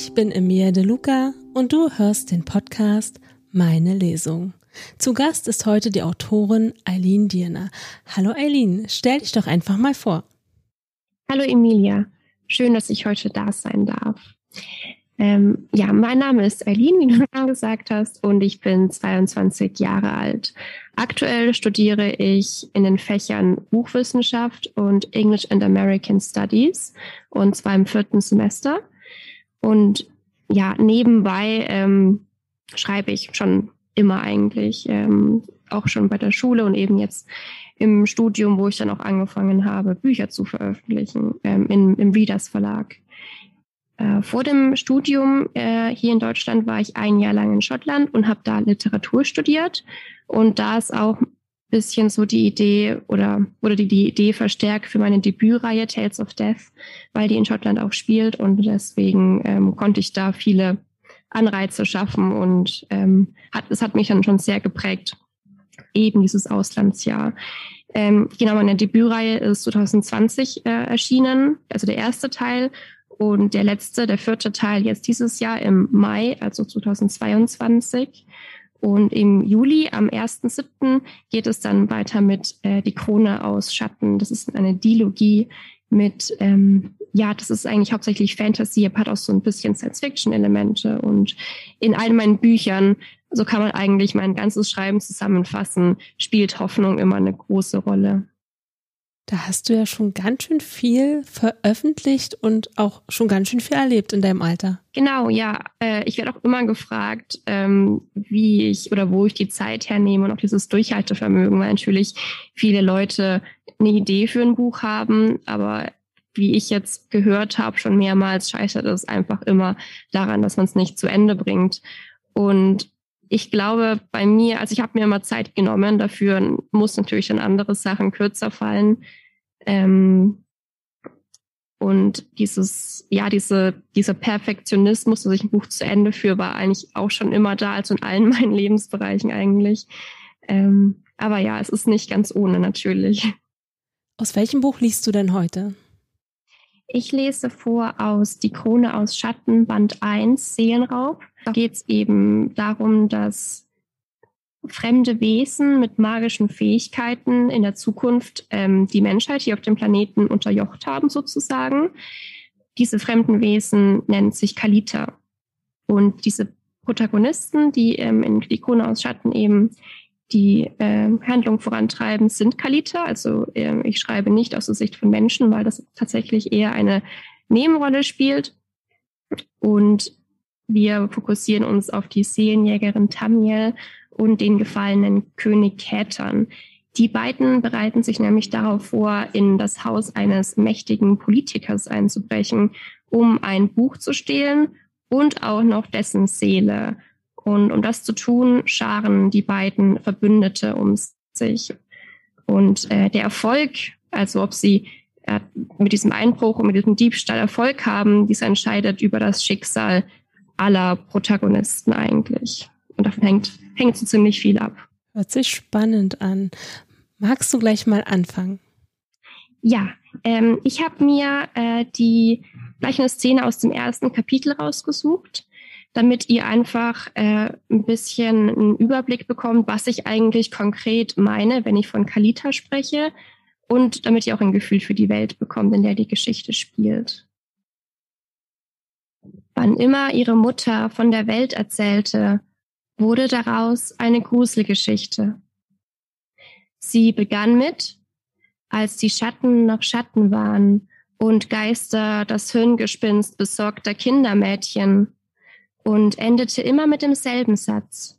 Ich bin Emilia De Luca und du hörst den Podcast Meine Lesung. Zu Gast ist heute die Autorin Eileen Dierner. Hallo Eileen, stell dich doch einfach mal vor. Hallo Emilia, schön, dass ich heute da sein darf. Ähm, ja, mein Name ist Eileen, wie du schon gesagt hast, und ich bin 22 Jahre alt. Aktuell studiere ich in den Fächern Buchwissenschaft und English and American Studies und zwar im vierten Semester. Und ja, nebenbei ähm, schreibe ich schon immer eigentlich, ähm, auch schon bei der Schule und eben jetzt im Studium, wo ich dann auch angefangen habe, Bücher zu veröffentlichen ähm, in, im Readers Verlag. Äh, vor dem Studium äh, hier in Deutschland war ich ein Jahr lang in Schottland und habe da Literatur studiert. Und da ist auch bisschen so die Idee oder wurde die, die Idee verstärkt für meine Debütreihe Tales of Death, weil die in Schottland auch spielt und deswegen ähm, konnte ich da viele Anreize schaffen und ähm, hat, es hat mich dann schon sehr geprägt, eben dieses Auslandsjahr. Ähm, genau, meine Debütreihe ist 2020 äh, erschienen, also der erste Teil. Und der letzte, der vierte Teil jetzt dieses Jahr im Mai, also 2022. Und im Juli, am 1.7., geht es dann weiter mit äh, Die Krone aus Schatten. Das ist eine Dilogie mit, ähm, ja, das ist eigentlich hauptsächlich Fantasy, aber hat auch so ein bisschen Science-Fiction-Elemente. Und in all meinen Büchern, so kann man eigentlich mein ganzes Schreiben zusammenfassen, spielt Hoffnung immer eine große Rolle. Da hast du ja schon ganz schön viel veröffentlicht und auch schon ganz schön viel erlebt in deinem Alter. Genau, ja. Äh, ich werde auch immer gefragt, ähm, wie ich oder wo ich die Zeit hernehme und auch dieses Durchhaltevermögen, weil natürlich viele Leute eine Idee für ein Buch haben, aber wie ich jetzt gehört habe, schon mehrmals scheitert es einfach immer daran, dass man es nicht zu Ende bringt. Und ich glaube, bei mir, also ich habe mir immer Zeit genommen, dafür muss natürlich dann andere Sachen kürzer fallen. Ähm, und dieses, ja, diese, dieser Perfektionismus, dass ich ein Buch zu Ende führe, war eigentlich auch schon immer da, also in allen meinen Lebensbereichen eigentlich. Ähm, aber ja, es ist nicht ganz ohne natürlich. Aus welchem Buch liest du denn heute? Ich lese vor aus Die Krone aus Schatten, Band 1, Seelenraub. Da geht es eben darum, dass fremde Wesen mit magischen Fähigkeiten in der Zukunft ähm, die Menschheit hier auf dem Planeten unterjocht haben, sozusagen. Diese fremden Wesen nennen sich Kalita. Und diese Protagonisten, die ähm, in Die aus Schatten eben die äh, Handlung vorantreiben, sind Kalita. Also äh, ich schreibe nicht aus der Sicht von Menschen, weil das tatsächlich eher eine Nebenrolle spielt. Und wir fokussieren uns auf die Seelenjägerin Tamiel und den gefallenen König Kätern. Die beiden bereiten sich nämlich darauf vor, in das Haus eines mächtigen Politikers einzubrechen, um ein Buch zu stehlen und auch noch dessen Seele. Und um das zu tun, scharen die beiden Verbündete um sich. Und äh, der Erfolg, also ob sie äh, mit diesem Einbruch und mit diesem Diebstahl Erfolg haben, dies entscheidet über das Schicksal aller Protagonisten eigentlich. Und davon hängt, hängt so ziemlich viel ab. Hört sich spannend an. Magst du gleich mal anfangen? Ja, ähm, ich habe mir äh, die gleich eine Szene aus dem ersten Kapitel rausgesucht damit ihr einfach äh, ein bisschen einen Überblick bekommt, was ich eigentlich konkret meine, wenn ich von Kalita spreche und damit ihr auch ein Gefühl für die Welt bekommt, in der die Geschichte spielt. Wann immer ihre Mutter von der Welt erzählte, wurde daraus eine Gruselgeschichte. Sie begann mit, als die Schatten noch Schatten waren und Geister das Hirngespinst besorgter Kindermädchen und endete immer mit demselben Satz.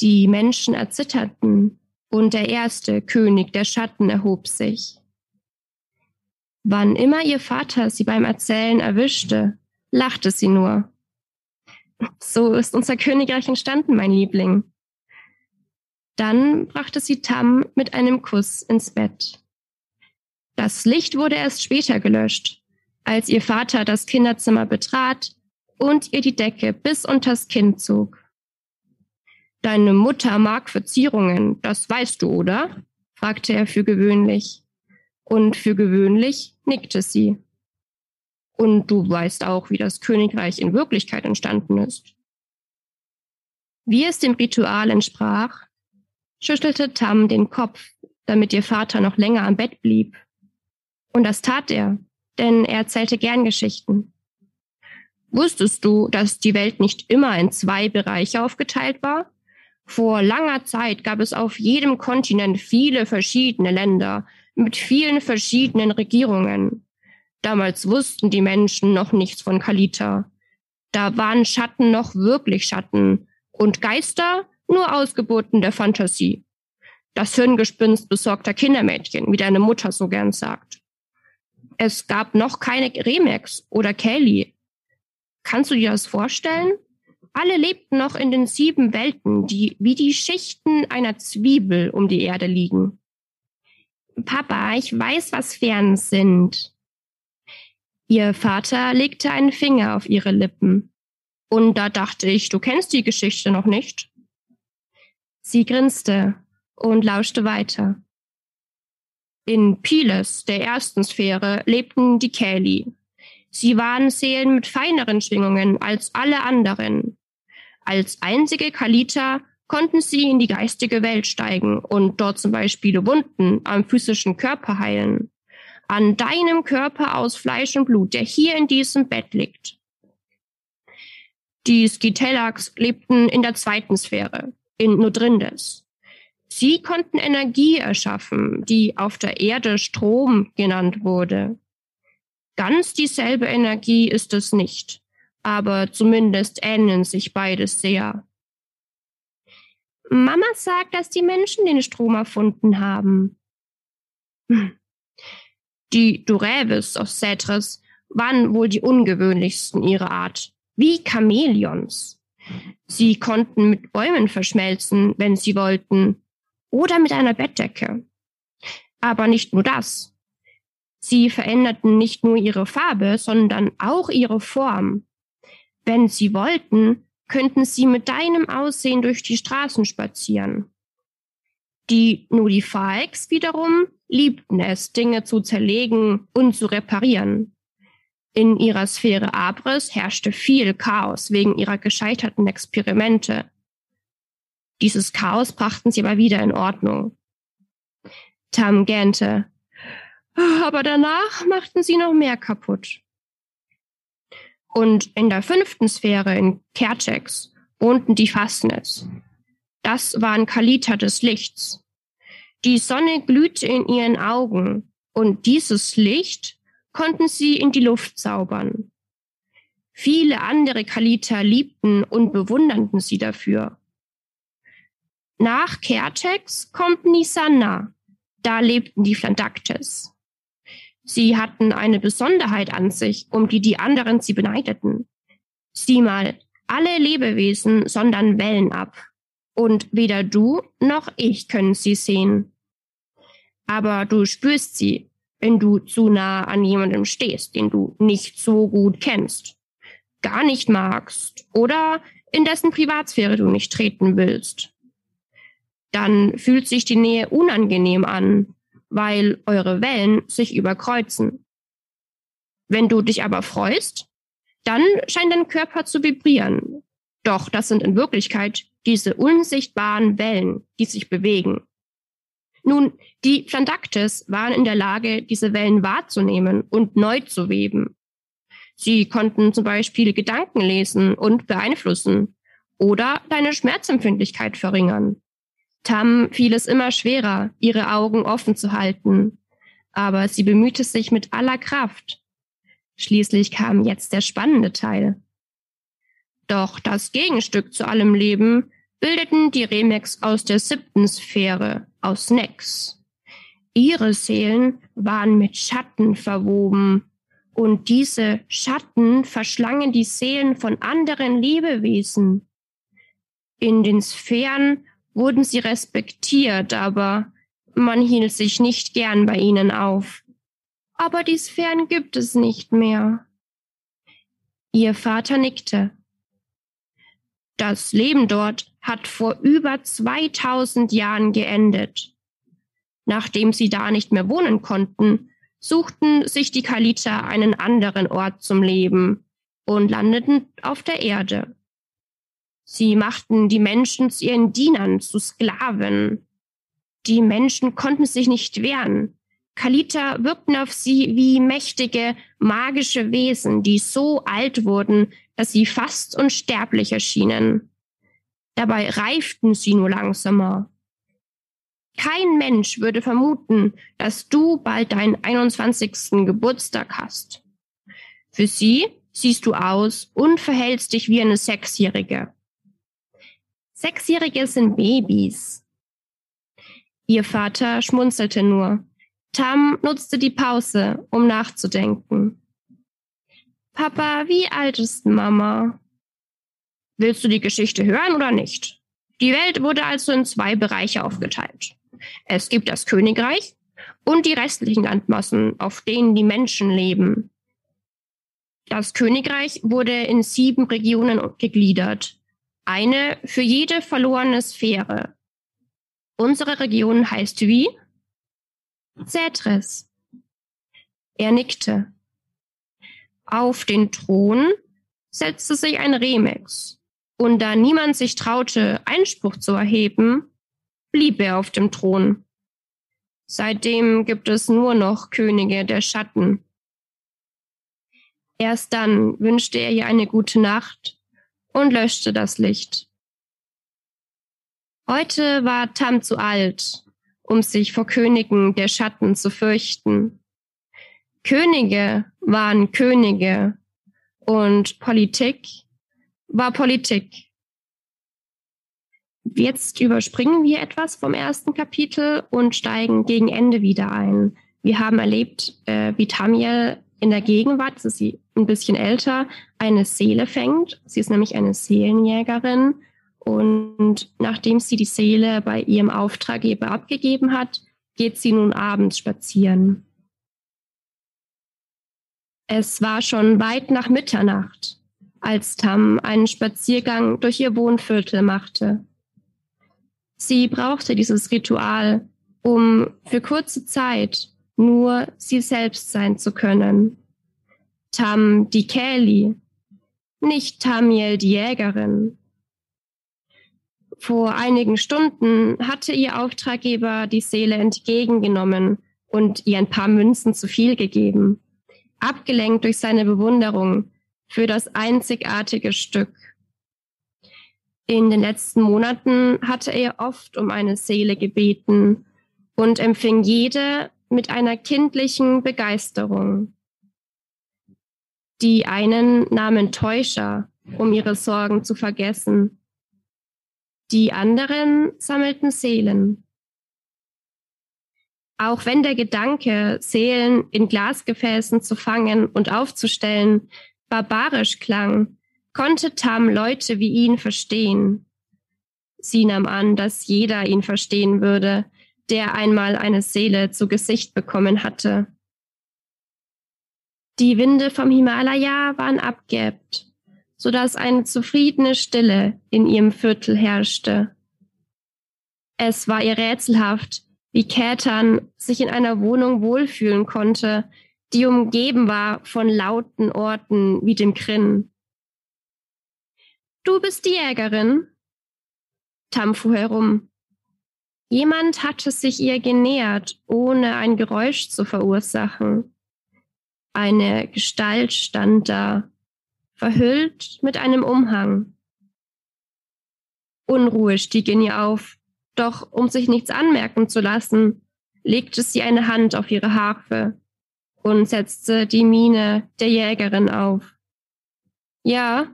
Die Menschen erzitterten und der erste König der Schatten erhob sich. Wann immer ihr Vater sie beim Erzählen erwischte, lachte sie nur. So ist unser Königreich entstanden, mein Liebling. Dann brachte sie Tam mit einem Kuss ins Bett. Das Licht wurde erst später gelöscht, als ihr Vater das Kinderzimmer betrat und ihr die Decke bis unters Kinn zog. Deine Mutter mag Verzierungen, das weißt du, oder? fragte er für gewöhnlich. Und für gewöhnlich nickte sie. Und du weißt auch, wie das Königreich in Wirklichkeit entstanden ist. Wie es dem Ritual entsprach, schüttelte Tam den Kopf, damit ihr Vater noch länger am Bett blieb. Und das tat er, denn er erzählte gern Geschichten. Wusstest du, dass die Welt nicht immer in zwei Bereiche aufgeteilt war? Vor langer Zeit gab es auf jedem Kontinent viele verschiedene Länder mit vielen verschiedenen Regierungen. Damals wussten die Menschen noch nichts von Kalita. Da waren Schatten noch wirklich Schatten und Geister nur Ausgeburten der Fantasie. Das Hirngespinst besorgter Kindermädchen, wie deine Mutter so gern sagt. Es gab noch keine Remex oder Kelly. Kannst du dir das vorstellen? Alle lebten noch in den sieben Welten, die wie die Schichten einer Zwiebel um die Erde liegen. Papa, ich weiß, was Fern sind. Ihr Vater legte einen Finger auf ihre Lippen. Und da dachte ich, du kennst die Geschichte noch nicht. Sie grinste und lauschte weiter. In Piles, der ersten Sphäre, lebten die Käli. Sie waren Seelen mit feineren Schwingungen als alle anderen. Als einzige Kalita konnten sie in die geistige Welt steigen und dort zum Beispiel Wunden am physischen Körper heilen an deinem Körper aus Fleisch und Blut, der hier in diesem Bett liegt. Die Skitellaks lebten in der zweiten Sphäre, in Nodrindes. Sie konnten Energie erschaffen, die auf der Erde Strom genannt wurde. Ganz dieselbe Energie ist es nicht, aber zumindest ähneln sich beides sehr. Mama sagt, dass die Menschen den Strom erfunden haben. Hm. Die Durävis aus Cetres waren wohl die ungewöhnlichsten ihrer Art, wie Chamäleons. Sie konnten mit Bäumen verschmelzen, wenn sie wollten, oder mit einer Bettdecke. Aber nicht nur das. Sie veränderten nicht nur ihre Farbe, sondern auch ihre Form. Wenn sie wollten, könnten sie mit deinem Aussehen durch die Straßen spazieren. Die Nullifaix wiederum liebten es, Dinge zu zerlegen und zu reparieren. In ihrer Sphäre Abris herrschte viel Chaos wegen ihrer gescheiterten Experimente. Dieses Chaos brachten sie aber wieder in Ordnung. Tam gähnte. Aber danach machten sie noch mehr kaputt. Und in der fünften Sphäre in Kertex wohnten die Fastnets. Das waren Kalita des Lichts. Die Sonne glühte in ihren Augen und dieses Licht konnten sie in die Luft zaubern. Viele andere Kalita liebten und bewunderten sie dafür. Nach Kertex kommt Nisanna. Da lebten die Flandaktes. Sie hatten eine Besonderheit an sich, um die die anderen sie beneideten. Sieh mal, alle Lebewesen sondern Wellen ab und weder du noch ich können sie sehen. Aber du spürst sie, wenn du zu nah an jemandem stehst, den du nicht so gut kennst, gar nicht magst oder in dessen Privatsphäre du nicht treten willst. Dann fühlt sich die Nähe unangenehm an, weil eure Wellen sich überkreuzen. Wenn du dich aber freust, dann scheint dein Körper zu vibrieren. Doch das sind in Wirklichkeit diese unsichtbaren Wellen, die sich bewegen. Nun, die Plandaktes waren in der Lage, diese Wellen wahrzunehmen und neu zu weben. Sie konnten zum Beispiel Gedanken lesen und beeinflussen oder deine Schmerzempfindlichkeit verringern. Tam fiel es immer schwerer, ihre Augen offen zu halten, aber sie bemühte sich mit aller Kraft. Schließlich kam jetzt der spannende Teil. Doch das Gegenstück zu allem Leben bildeten die Remex aus der siebten Sphäre, aus Nex. Ihre Seelen waren mit Schatten verwoben, und diese Schatten verschlangen die Seelen von anderen Lebewesen. In den Sphären wurden sie respektiert, aber man hielt sich nicht gern bei ihnen auf. Aber die Sphären gibt es nicht mehr. Ihr Vater nickte. Das Leben dort hat vor über 2000 Jahren geendet. Nachdem sie da nicht mehr wohnen konnten, suchten sich die Kaliter einen anderen Ort zum Leben und landeten auf der Erde. Sie machten die Menschen zu ihren Dienern, zu Sklaven. Die Menschen konnten sich nicht wehren. Kalita wirkten auf sie wie mächtige, magische Wesen, die so alt wurden, dass sie fast unsterblich erschienen. Dabei reiften sie nur langsamer. Kein Mensch würde vermuten, dass du bald deinen 21. Geburtstag hast. Für sie siehst du aus und verhältst dich wie eine Sechsjährige. Sechsjährige sind Babys. Ihr Vater schmunzelte nur. Tam nutzte die Pause, um nachzudenken. Papa, wie alt ist Mama? Willst du die Geschichte hören oder nicht? Die Welt wurde also in zwei Bereiche aufgeteilt. Es gibt das Königreich und die restlichen Landmassen, auf denen die Menschen leben. Das Königreich wurde in sieben Regionen gegliedert, eine für jede verlorene Sphäre. Unsere Region heißt wie? Zätres. Er nickte. Auf den Thron setzte sich ein Remix, und da niemand sich traute, Einspruch zu erheben, blieb er auf dem Thron. Seitdem gibt es nur noch Könige der Schatten. Erst dann wünschte er ihr eine gute Nacht und löschte das Licht. Heute war Tam zu alt, um sich vor Königen der Schatten zu fürchten. Könige waren Könige und Politik war Politik. Jetzt überspringen wir etwas vom ersten Kapitel und steigen gegen Ende wieder ein. Wir haben erlebt, äh, wie Tamiel in der Gegenwart, das ist sie ein bisschen älter, eine Seele fängt. Sie ist nämlich eine Seelenjägerin. Und nachdem sie die Seele bei ihrem Auftraggeber abgegeben hat, geht sie nun abends spazieren. Es war schon weit nach Mitternacht, als Tam einen Spaziergang durch ihr Wohnviertel machte. Sie brauchte dieses Ritual, um für kurze Zeit nur sie selbst sein zu können. Tam die Kelly, nicht Tamiel die Jägerin. Vor einigen Stunden hatte ihr Auftraggeber die Seele entgegengenommen und ihr ein paar Münzen zu viel gegeben, abgelenkt durch seine Bewunderung für das einzigartige Stück. In den letzten Monaten hatte er oft um eine Seele gebeten und empfing jede mit einer kindlichen Begeisterung. Die einen nahmen Täuscher, um ihre Sorgen zu vergessen. Die anderen sammelten Seelen. Auch wenn der Gedanke, Seelen in Glasgefäßen zu fangen und aufzustellen, barbarisch klang, konnte Tam Leute wie ihn verstehen. Sie nahm an, dass jeder ihn verstehen würde, der einmal eine Seele zu Gesicht bekommen hatte. Die Winde vom Himalaya waren abgeebbt, so dass eine zufriedene Stille in ihrem Viertel herrschte. Es war ihr rätselhaft, wie Kätern sich in einer Wohnung wohlfühlen konnte, die umgeben war von lauten Orten wie dem Krinn. Du bist die Jägerin? Tam fuhr herum. Jemand hatte sich ihr genähert, ohne ein Geräusch zu verursachen. Eine Gestalt stand da, verhüllt mit einem Umhang. Unruhe stieg in ihr auf, doch um sich nichts anmerken zu lassen, legte sie eine Hand auf ihre Harfe und setzte die Miene der Jägerin auf. Ja,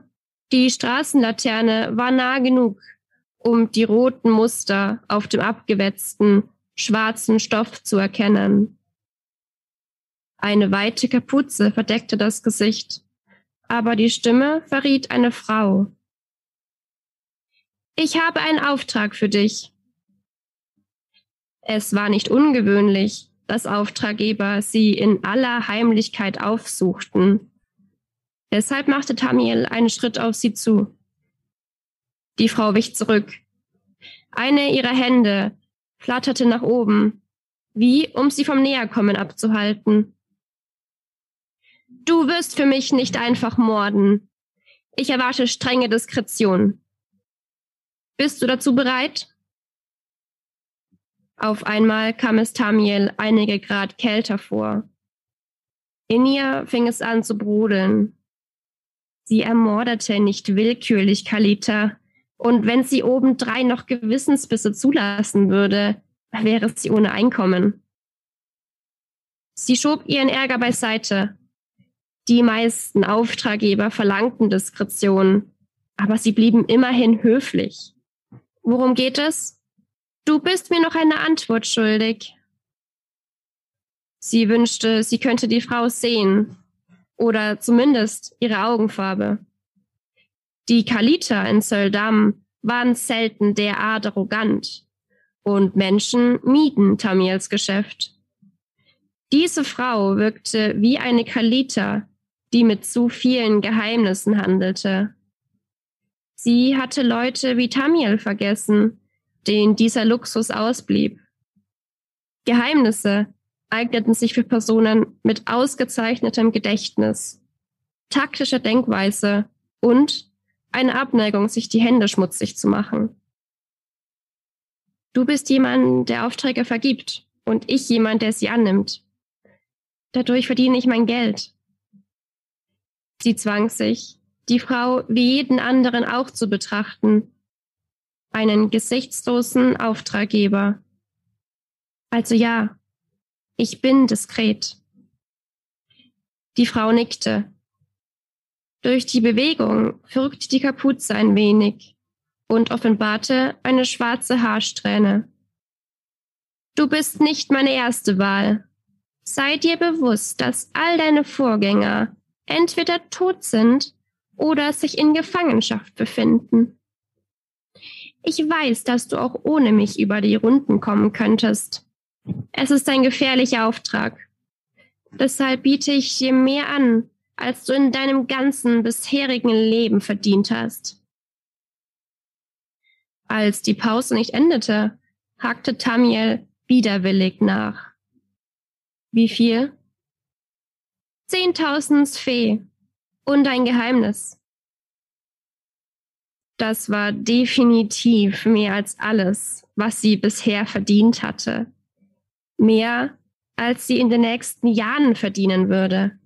die Straßenlaterne war nah genug, um die roten Muster auf dem abgewetzten, schwarzen Stoff zu erkennen. Eine weite Kapuze verdeckte das Gesicht, aber die Stimme verriet eine Frau. Ich habe einen Auftrag für dich. Es war nicht ungewöhnlich, dass Auftraggeber sie in aller Heimlichkeit aufsuchten Deshalb machte Tamiel einen Schritt auf sie zu. Die Frau wich zurück. Eine ihrer Hände flatterte nach oben, wie um sie vom Näherkommen abzuhalten. Du wirst für mich nicht einfach morden. Ich erwarte strenge Diskretion. Bist du dazu bereit? Auf einmal kam es Tamiel einige Grad kälter vor. In ihr fing es an zu brodeln. Sie ermordete nicht willkürlich Kalita, und wenn sie obendrein noch Gewissensbisse zulassen würde, wäre sie ohne Einkommen. Sie schob ihren Ärger beiseite. Die meisten Auftraggeber verlangten Diskretion, aber sie blieben immerhin höflich. Worum geht es? Du bist mir noch eine Antwort schuldig. Sie wünschte, sie könnte die Frau sehen, oder zumindest ihre Augenfarbe. Die Kaliter in Söldam waren selten derart arrogant, und Menschen mieden Tamiels Geschäft. Diese Frau wirkte wie eine Kalita, die mit zu vielen Geheimnissen handelte. Sie hatte Leute wie Tamiel vergessen, denen dieser Luxus ausblieb. Geheimnisse eigneten sich für Personen mit ausgezeichnetem Gedächtnis, taktischer Denkweise und eine Abneigung, sich die Hände schmutzig zu machen. Du bist jemand, der Aufträge vergibt und ich jemand, der sie annimmt. Dadurch verdiene ich mein Geld. Sie zwang sich, die Frau wie jeden anderen auch zu betrachten. Einen gesichtslosen Auftraggeber. Also ja, ich bin diskret. Die Frau nickte. Durch die Bewegung fügte die Kapuze ein wenig und offenbarte eine schwarze Haarsträhne. Du bist nicht meine erste Wahl. Sei dir bewusst, dass all deine Vorgänger entweder tot sind oder sich in Gefangenschaft befinden. Ich weiß, dass du auch ohne mich über die Runden kommen könntest. Es ist ein gefährlicher Auftrag. Deshalb biete ich dir mehr an, als du in deinem ganzen bisherigen Leben verdient hast. Als die Pause nicht endete, hakte Tamiel widerwillig nach. Wie viel? Zehntausend Fee und ein Geheimnis. Das war definitiv mehr als alles, was sie bisher verdient hatte. Mehr, als sie in den nächsten Jahren verdienen würde.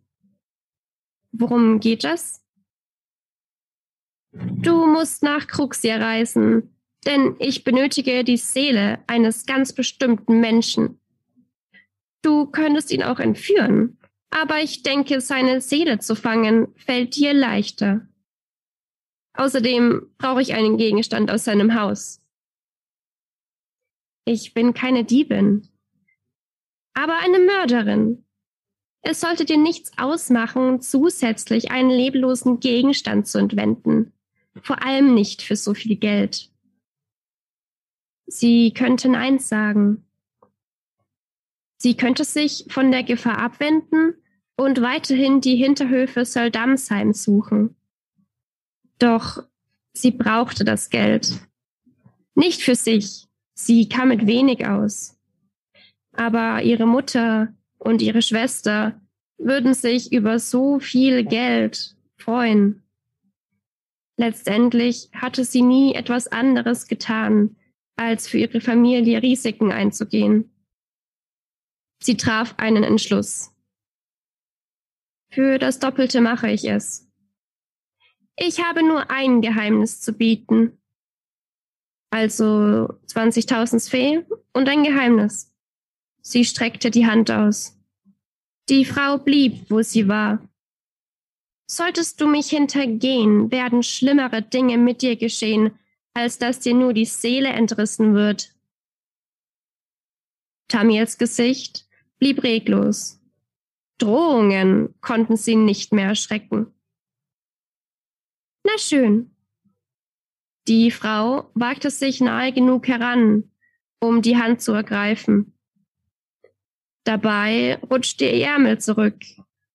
Worum geht es? Du musst nach Cruxia reisen, denn ich benötige die Seele eines ganz bestimmten Menschen. Du könntest ihn auch entführen, aber ich denke, seine Seele zu fangen fällt dir leichter. Außerdem brauche ich einen Gegenstand aus seinem Haus. Ich bin keine Diebin, aber eine Mörderin. Es sollte dir nichts ausmachen, zusätzlich einen leblosen Gegenstand zu entwenden. Vor allem nicht für so viel Geld. Sie könnte Nein sagen. Sie könnte sich von der Gefahr abwenden und weiterhin die Hinterhöfe Soldamsheim suchen. Doch sie brauchte das Geld. Nicht für sich, sie kam mit wenig aus. Aber ihre Mutter und ihre Schwester würden sich über so viel Geld freuen. Letztendlich hatte sie nie etwas anderes getan, als für ihre Familie Risiken einzugehen. Sie traf einen Entschluss. Für das Doppelte mache ich es. Ich habe nur ein Geheimnis zu bieten. Also 20.000 Sphäe und ein Geheimnis. Sie streckte die Hand aus. Die Frau blieb, wo sie war. Solltest du mich hintergehen, werden schlimmere Dinge mit dir geschehen, als dass dir nur die Seele entrissen wird. Tamiels Gesicht blieb reglos. Drohungen konnten sie nicht mehr erschrecken. Na schön. Die Frau wagte sich nahe genug heran, um die Hand zu ergreifen. Dabei rutschte ihr Ärmel zurück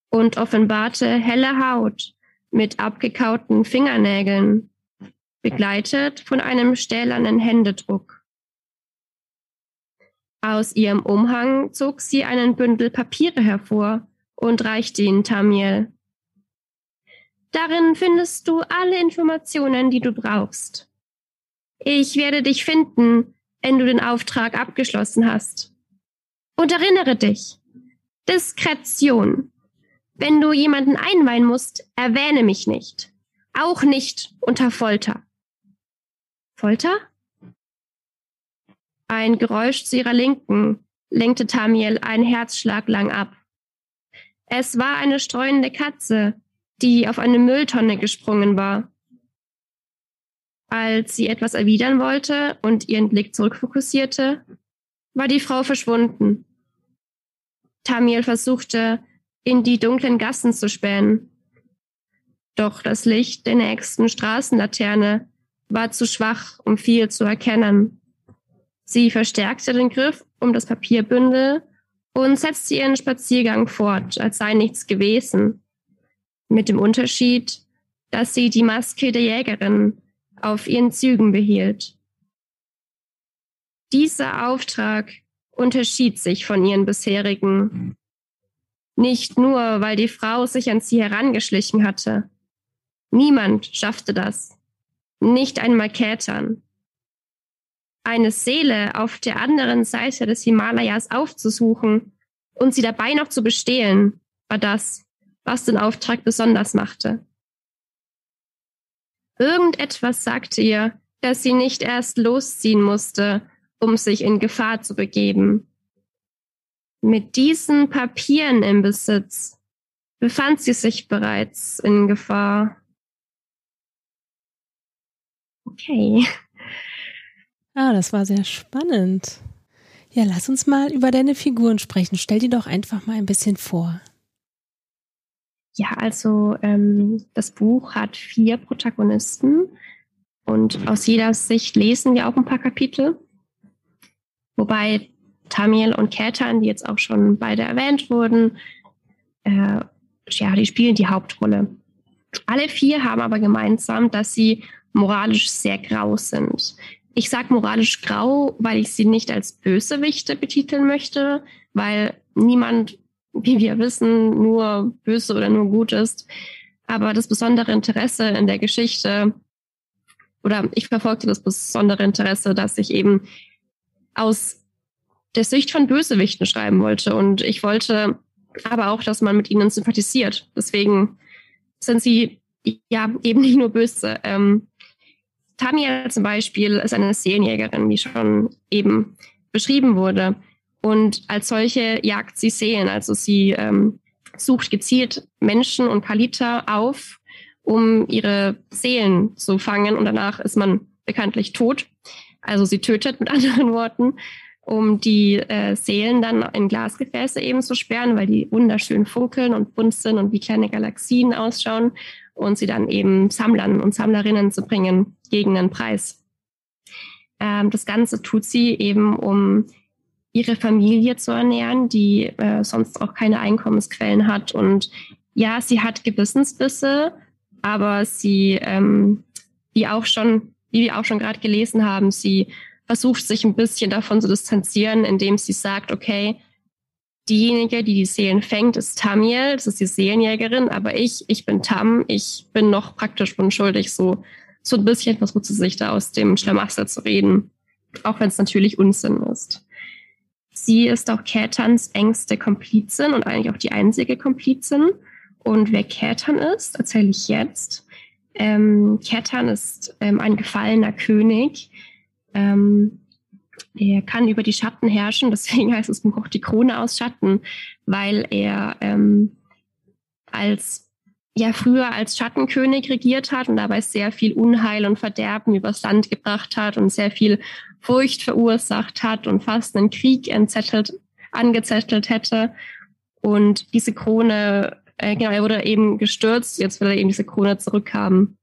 und offenbarte helle Haut mit abgekauten Fingernägeln, begleitet von einem stählernen Händedruck. Aus ihrem Umhang zog sie einen Bündel Papiere hervor und reichte ihn Tamiel. Darin findest du alle Informationen, die du brauchst. Ich werde dich finden, wenn du den Auftrag abgeschlossen hast. Und erinnere dich, Diskretion. Wenn du jemanden einweihen musst, erwähne mich nicht. Auch nicht unter Folter. Folter? Ein Geräusch zu ihrer Linken lenkte Tamiel einen Herzschlag lang ab. Es war eine streunende Katze, die auf eine Mülltonne gesprungen war. Als sie etwas erwidern wollte und ihren Blick zurückfokussierte, war die Frau verschwunden. Tamiel versuchte, in die dunklen Gassen zu spähen. Doch das Licht der nächsten Straßenlaterne war zu schwach, um viel zu erkennen. Sie verstärkte den Griff um das Papierbündel und setzte ihren Spaziergang fort, als sei nichts gewesen. Mit dem Unterschied, dass sie die Maske der Jägerin auf ihren Zügen behielt. Dieser Auftrag unterschied sich von ihren bisherigen. Nicht nur, weil die Frau sich an sie herangeschlichen hatte. Niemand schaffte das. Nicht einmal Kätern. Eine Seele auf der anderen Seite des Himalayas aufzusuchen und sie dabei noch zu bestehlen, war das, was den Auftrag besonders machte. Irgendetwas sagte ihr, dass sie nicht erst losziehen musste, um sich in Gefahr zu begeben. Mit diesen Papieren im Besitz befand sie sich bereits in Gefahr. Okay. Ah, das war sehr spannend. Ja, lass uns mal über deine Figuren sprechen. Stell die doch einfach mal ein bisschen vor. Ja, also ähm, das Buch hat vier Protagonisten und aus jeder Sicht lesen wir auch ein paar Kapitel. Wobei Tamiel und Ketan, die jetzt auch schon beide erwähnt wurden, äh, ja, die spielen die Hauptrolle. Alle vier haben aber gemeinsam, dass sie moralisch sehr grau sind. Ich sage moralisch grau, weil ich sie nicht als Bösewichte betiteln möchte, weil niemand wie wir wissen, nur böse oder nur gut ist. Aber das besondere Interesse in der Geschichte, oder ich verfolgte das besondere Interesse, dass ich eben aus der Sicht von Bösewichten schreiben wollte. Und ich wollte aber auch, dass man mit ihnen sympathisiert. Deswegen sind sie ja eben nicht nur böse. Ähm, Tanja zum Beispiel ist eine Seelenjägerin, wie schon eben beschrieben wurde. Und als solche jagt sie Seelen. Also sie ähm, sucht gezielt Menschen und Kalita auf, um ihre Seelen zu fangen. Und danach ist man bekanntlich tot. Also sie tötet mit anderen Worten, um die äh, Seelen dann in Glasgefäße eben zu sperren, weil die wunderschön funkeln und bunt sind und wie kleine Galaxien ausschauen und sie dann eben Sammlern und Sammlerinnen zu bringen gegen einen Preis. Ähm, das Ganze tut sie eben, um ihre Familie zu ernähren, die äh, sonst auch keine Einkommensquellen hat. Und ja, sie hat Gewissensbisse, aber sie, ähm, wie auch schon, wie wir auch schon gerade gelesen haben, sie versucht sich ein bisschen davon zu distanzieren, indem sie sagt, okay, diejenige, die die Seelen fängt, ist Tamiel, das ist die Seelenjägerin, aber ich, ich bin Tam, ich bin noch praktisch unschuldig, so, so ein bisschen versucht sie sich da aus dem Schlamassel zu reden, auch wenn es natürlich Unsinn ist. Sie ist auch Kätans engste Komplizin und eigentlich auch die einzige Komplizin. Und wer Kätan ist, erzähle ich jetzt. Ähm, Kätan ist ähm, ein gefallener König. Ähm, er kann über die Schatten herrschen, deswegen heißt das Buch auch die Krone aus Schatten, weil er ähm, als ja früher als Schattenkönig regiert hat und dabei sehr viel Unheil und Verderben übers Land gebracht hat und sehr viel Furcht verursacht hat und fast einen Krieg entzettelt, angezettelt hätte. Und diese Krone, äh, genau, er wurde eben gestürzt, jetzt will er eben diese Krone zurückhaben.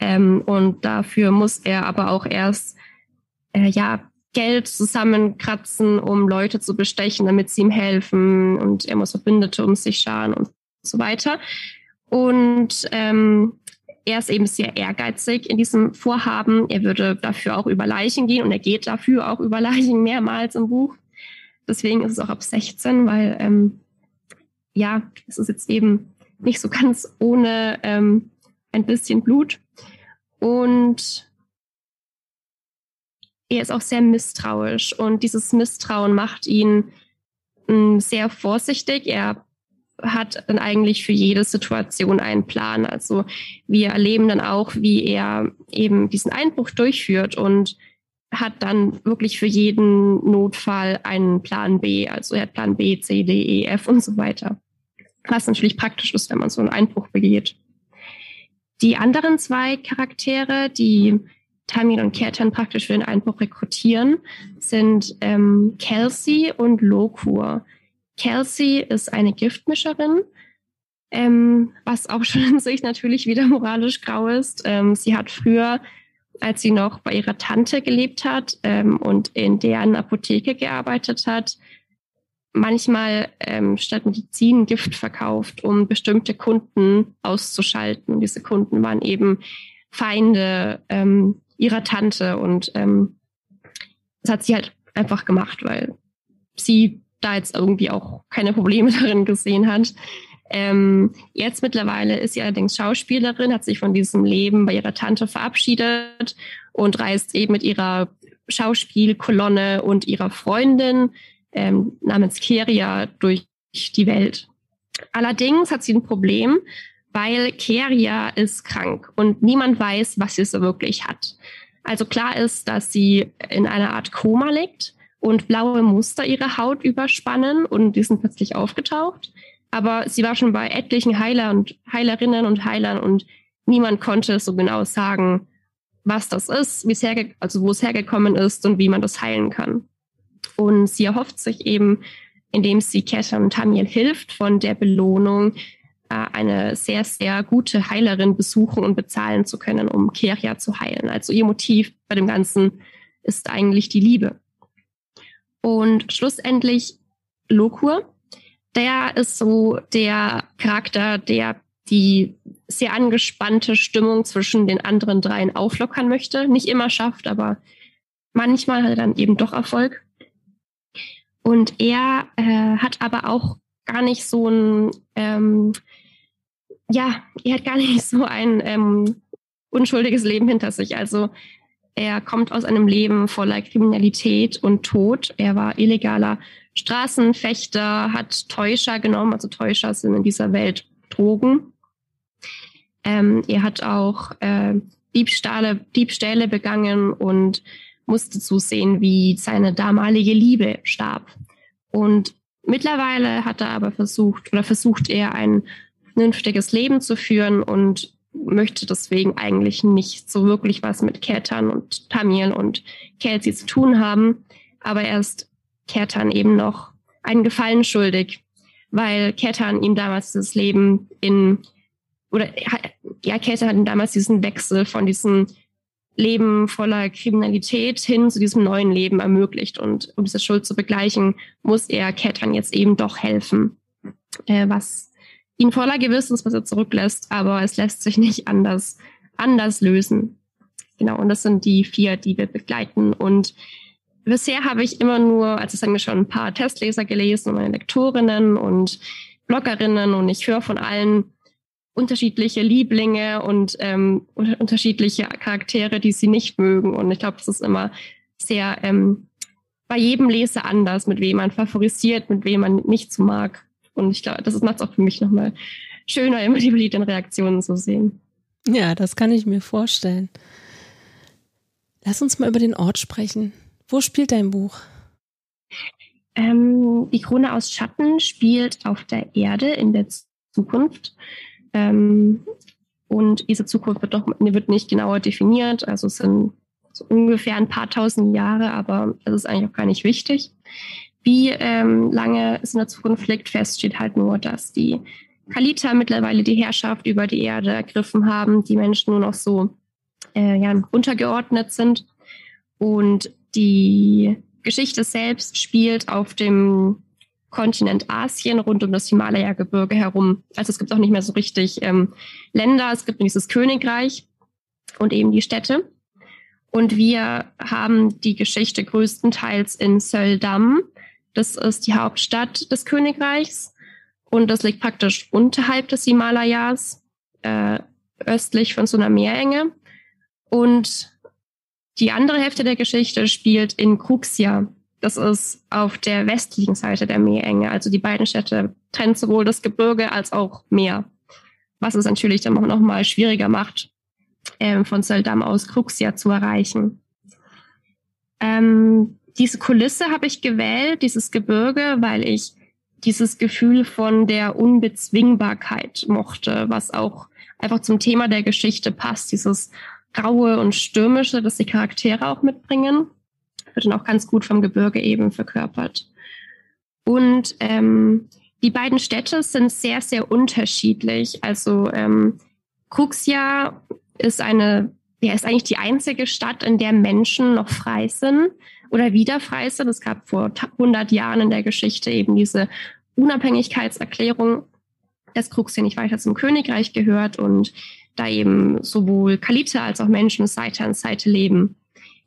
Ähm, und dafür muss er aber auch erst äh, ja Geld zusammenkratzen, um Leute zu bestechen, damit sie ihm helfen. Und er muss Verbündete um sich scharen und so weiter. Und ähm, er ist eben sehr ehrgeizig in diesem Vorhaben. Er würde dafür auch über Leichen gehen und er geht dafür auch über Leichen mehrmals im Buch. Deswegen ist es auch ab 16, weil ähm, ja, es ist jetzt eben nicht so ganz ohne ähm, ein bisschen Blut. Und er ist auch sehr misstrauisch und dieses Misstrauen macht ihn mh, mm, sehr vorsichtig. Er hat dann eigentlich für jede Situation einen Plan. Also wir erleben dann auch, wie er eben diesen Einbruch durchführt und hat dann wirklich für jeden Notfall einen Plan B. Also er hat Plan B, C, D, E, F und so weiter. Was natürlich praktisch ist, wenn man so einen Einbruch begeht. Die anderen zwei Charaktere, die Tamil und Kertan praktisch für den Einbruch rekrutieren, sind ähm, Kelsey und Lokur. Kelsey ist eine Giftmischerin, ähm, was auch schon in sich natürlich wieder moralisch grau ist. Ähm, sie hat früher, als sie noch bei ihrer Tante gelebt hat ähm, und in deren Apotheke gearbeitet hat, manchmal ähm, statt Medizin Gift verkauft, um bestimmte Kunden auszuschalten. Und diese Kunden waren eben Feinde ähm, ihrer Tante und ähm, das hat sie halt einfach gemacht, weil sie da jetzt irgendwie auch keine Probleme darin gesehen hat. Ähm, jetzt mittlerweile ist sie allerdings Schauspielerin, hat sich von diesem Leben bei ihrer Tante verabschiedet und reist eben mit ihrer Schauspielkolonne und ihrer Freundin ähm, namens Keria durch die Welt. Allerdings hat sie ein Problem, weil Keria ist krank und niemand weiß, was sie so wirklich hat. Also klar ist, dass sie in einer Art Koma liegt und blaue Muster ihre Haut überspannen und die sind plötzlich aufgetaucht. Aber sie war schon bei etlichen Heiler und Heilerinnen und Heilern und niemand konnte so genau sagen, was das ist, wie es herge also wo es hergekommen ist und wie man das heilen kann. Und sie erhofft sich eben, indem sie Ketan und Tamiel hilft, von der Belohnung äh, eine sehr, sehr gute Heilerin besuchen und bezahlen zu können, um Keria zu heilen. Also ihr Motiv bei dem Ganzen ist eigentlich die Liebe. Und schlussendlich Lokur, der ist so der Charakter, der die sehr angespannte Stimmung zwischen den anderen dreien auflockern möchte. Nicht immer schafft, aber manchmal hat er dann eben doch Erfolg. Und er äh, hat aber auch gar nicht so ein, ähm, ja, er hat gar nicht so ein ähm, unschuldiges Leben hinter sich. Also er kommt aus einem Leben voller Kriminalität und Tod. Er war illegaler Straßenfechter, hat Täuscher genommen. Also Täuscher sind in dieser Welt Drogen. Ähm, er hat auch äh, Diebstahle, Diebstähle begangen und musste zusehen, wie seine damalige Liebe starb. Und mittlerweile hat er aber versucht oder versucht er ein vernünftiges Leben zu führen und möchte deswegen eigentlich nicht so wirklich was mit Ketan und Tamil und Kelsey zu tun haben. Aber er ist Ketan eben noch einen Gefallen schuldig, weil Ketan ihm damals das Leben in, oder ja, Ketan hat ihm damals diesen Wechsel von diesem Leben voller Kriminalität hin zu diesem neuen Leben ermöglicht. Und um diese Schuld zu begleichen, muss er Ketan jetzt eben doch helfen, äh, was ihn voller Gewissensbisse zurücklässt, aber es lässt sich nicht anders, anders lösen. Genau, und das sind die vier, die wir begleiten. Und bisher habe ich immer nur, also sagen wir schon ein paar Testleser gelesen und meine Lektorinnen und Bloggerinnen und ich höre von allen unterschiedliche Lieblinge und ähm, unterschiedliche Charaktere, die sie nicht mögen. Und ich glaube, es ist immer sehr ähm, bei jedem Leser anders, mit wem man favorisiert, mit wem man nicht so mag. Und ich glaube, das macht es auch für mich nochmal schöner, immer die verschiedenen Reaktionen zu sehen. Ja, das kann ich mir vorstellen. Lass uns mal über den Ort sprechen. Wo spielt dein Buch? Ähm, die Krone aus Schatten spielt auf der Erde in der Zukunft. Ähm, und diese Zukunft wird doch wird nicht genauer definiert. Also es sind so ungefähr ein paar tausend Jahre, aber das ist eigentlich auch gar nicht wichtig. Wie ähm, lange es in der Zukunft liegt, fest steht halt nur, dass die Kalita mittlerweile die Herrschaft über die Erde ergriffen haben, die Menschen nur noch so äh, ja, untergeordnet sind. Und die Geschichte selbst spielt auf dem Kontinent Asien rund um das Himalaya-Gebirge herum. Also es gibt auch nicht mehr so richtig ähm, Länder, es gibt dieses Königreich und eben die Städte. Und wir haben die Geschichte größtenteils in Söldam, das ist die Hauptstadt des Königreichs. und das liegt praktisch unterhalb des Himalayas, äh, östlich von so einer Meerenge. Und die andere Hälfte der Geschichte spielt in Kruxia. Das ist auf der westlichen Seite der Meerenge. Also die beiden Städte trennen sowohl das Gebirge als auch Meer. Was es natürlich dann noch mal schwieriger macht, ähm, von Soldam aus Kruxia zu erreichen. Ähm, diese Kulisse habe ich gewählt, dieses Gebirge, weil ich dieses Gefühl von der Unbezwingbarkeit mochte, was auch einfach zum Thema der Geschichte passt, dieses Graue und Stürmische, das die Charaktere auch mitbringen, wird dann auch ganz gut vom Gebirge eben verkörpert. Und ähm, die beiden Städte sind sehr, sehr unterschiedlich. Also ähm, Kuxia ist eine, ja, ist eigentlich die einzige Stadt, in der Menschen noch frei sind oder wieder frei sind. Es gab vor 100 Jahren in der Geschichte eben diese Unabhängigkeitserklärung, dass Kuxia nicht weiter zum Königreich gehört und da eben sowohl Kalite als auch Menschen Seite an Seite leben.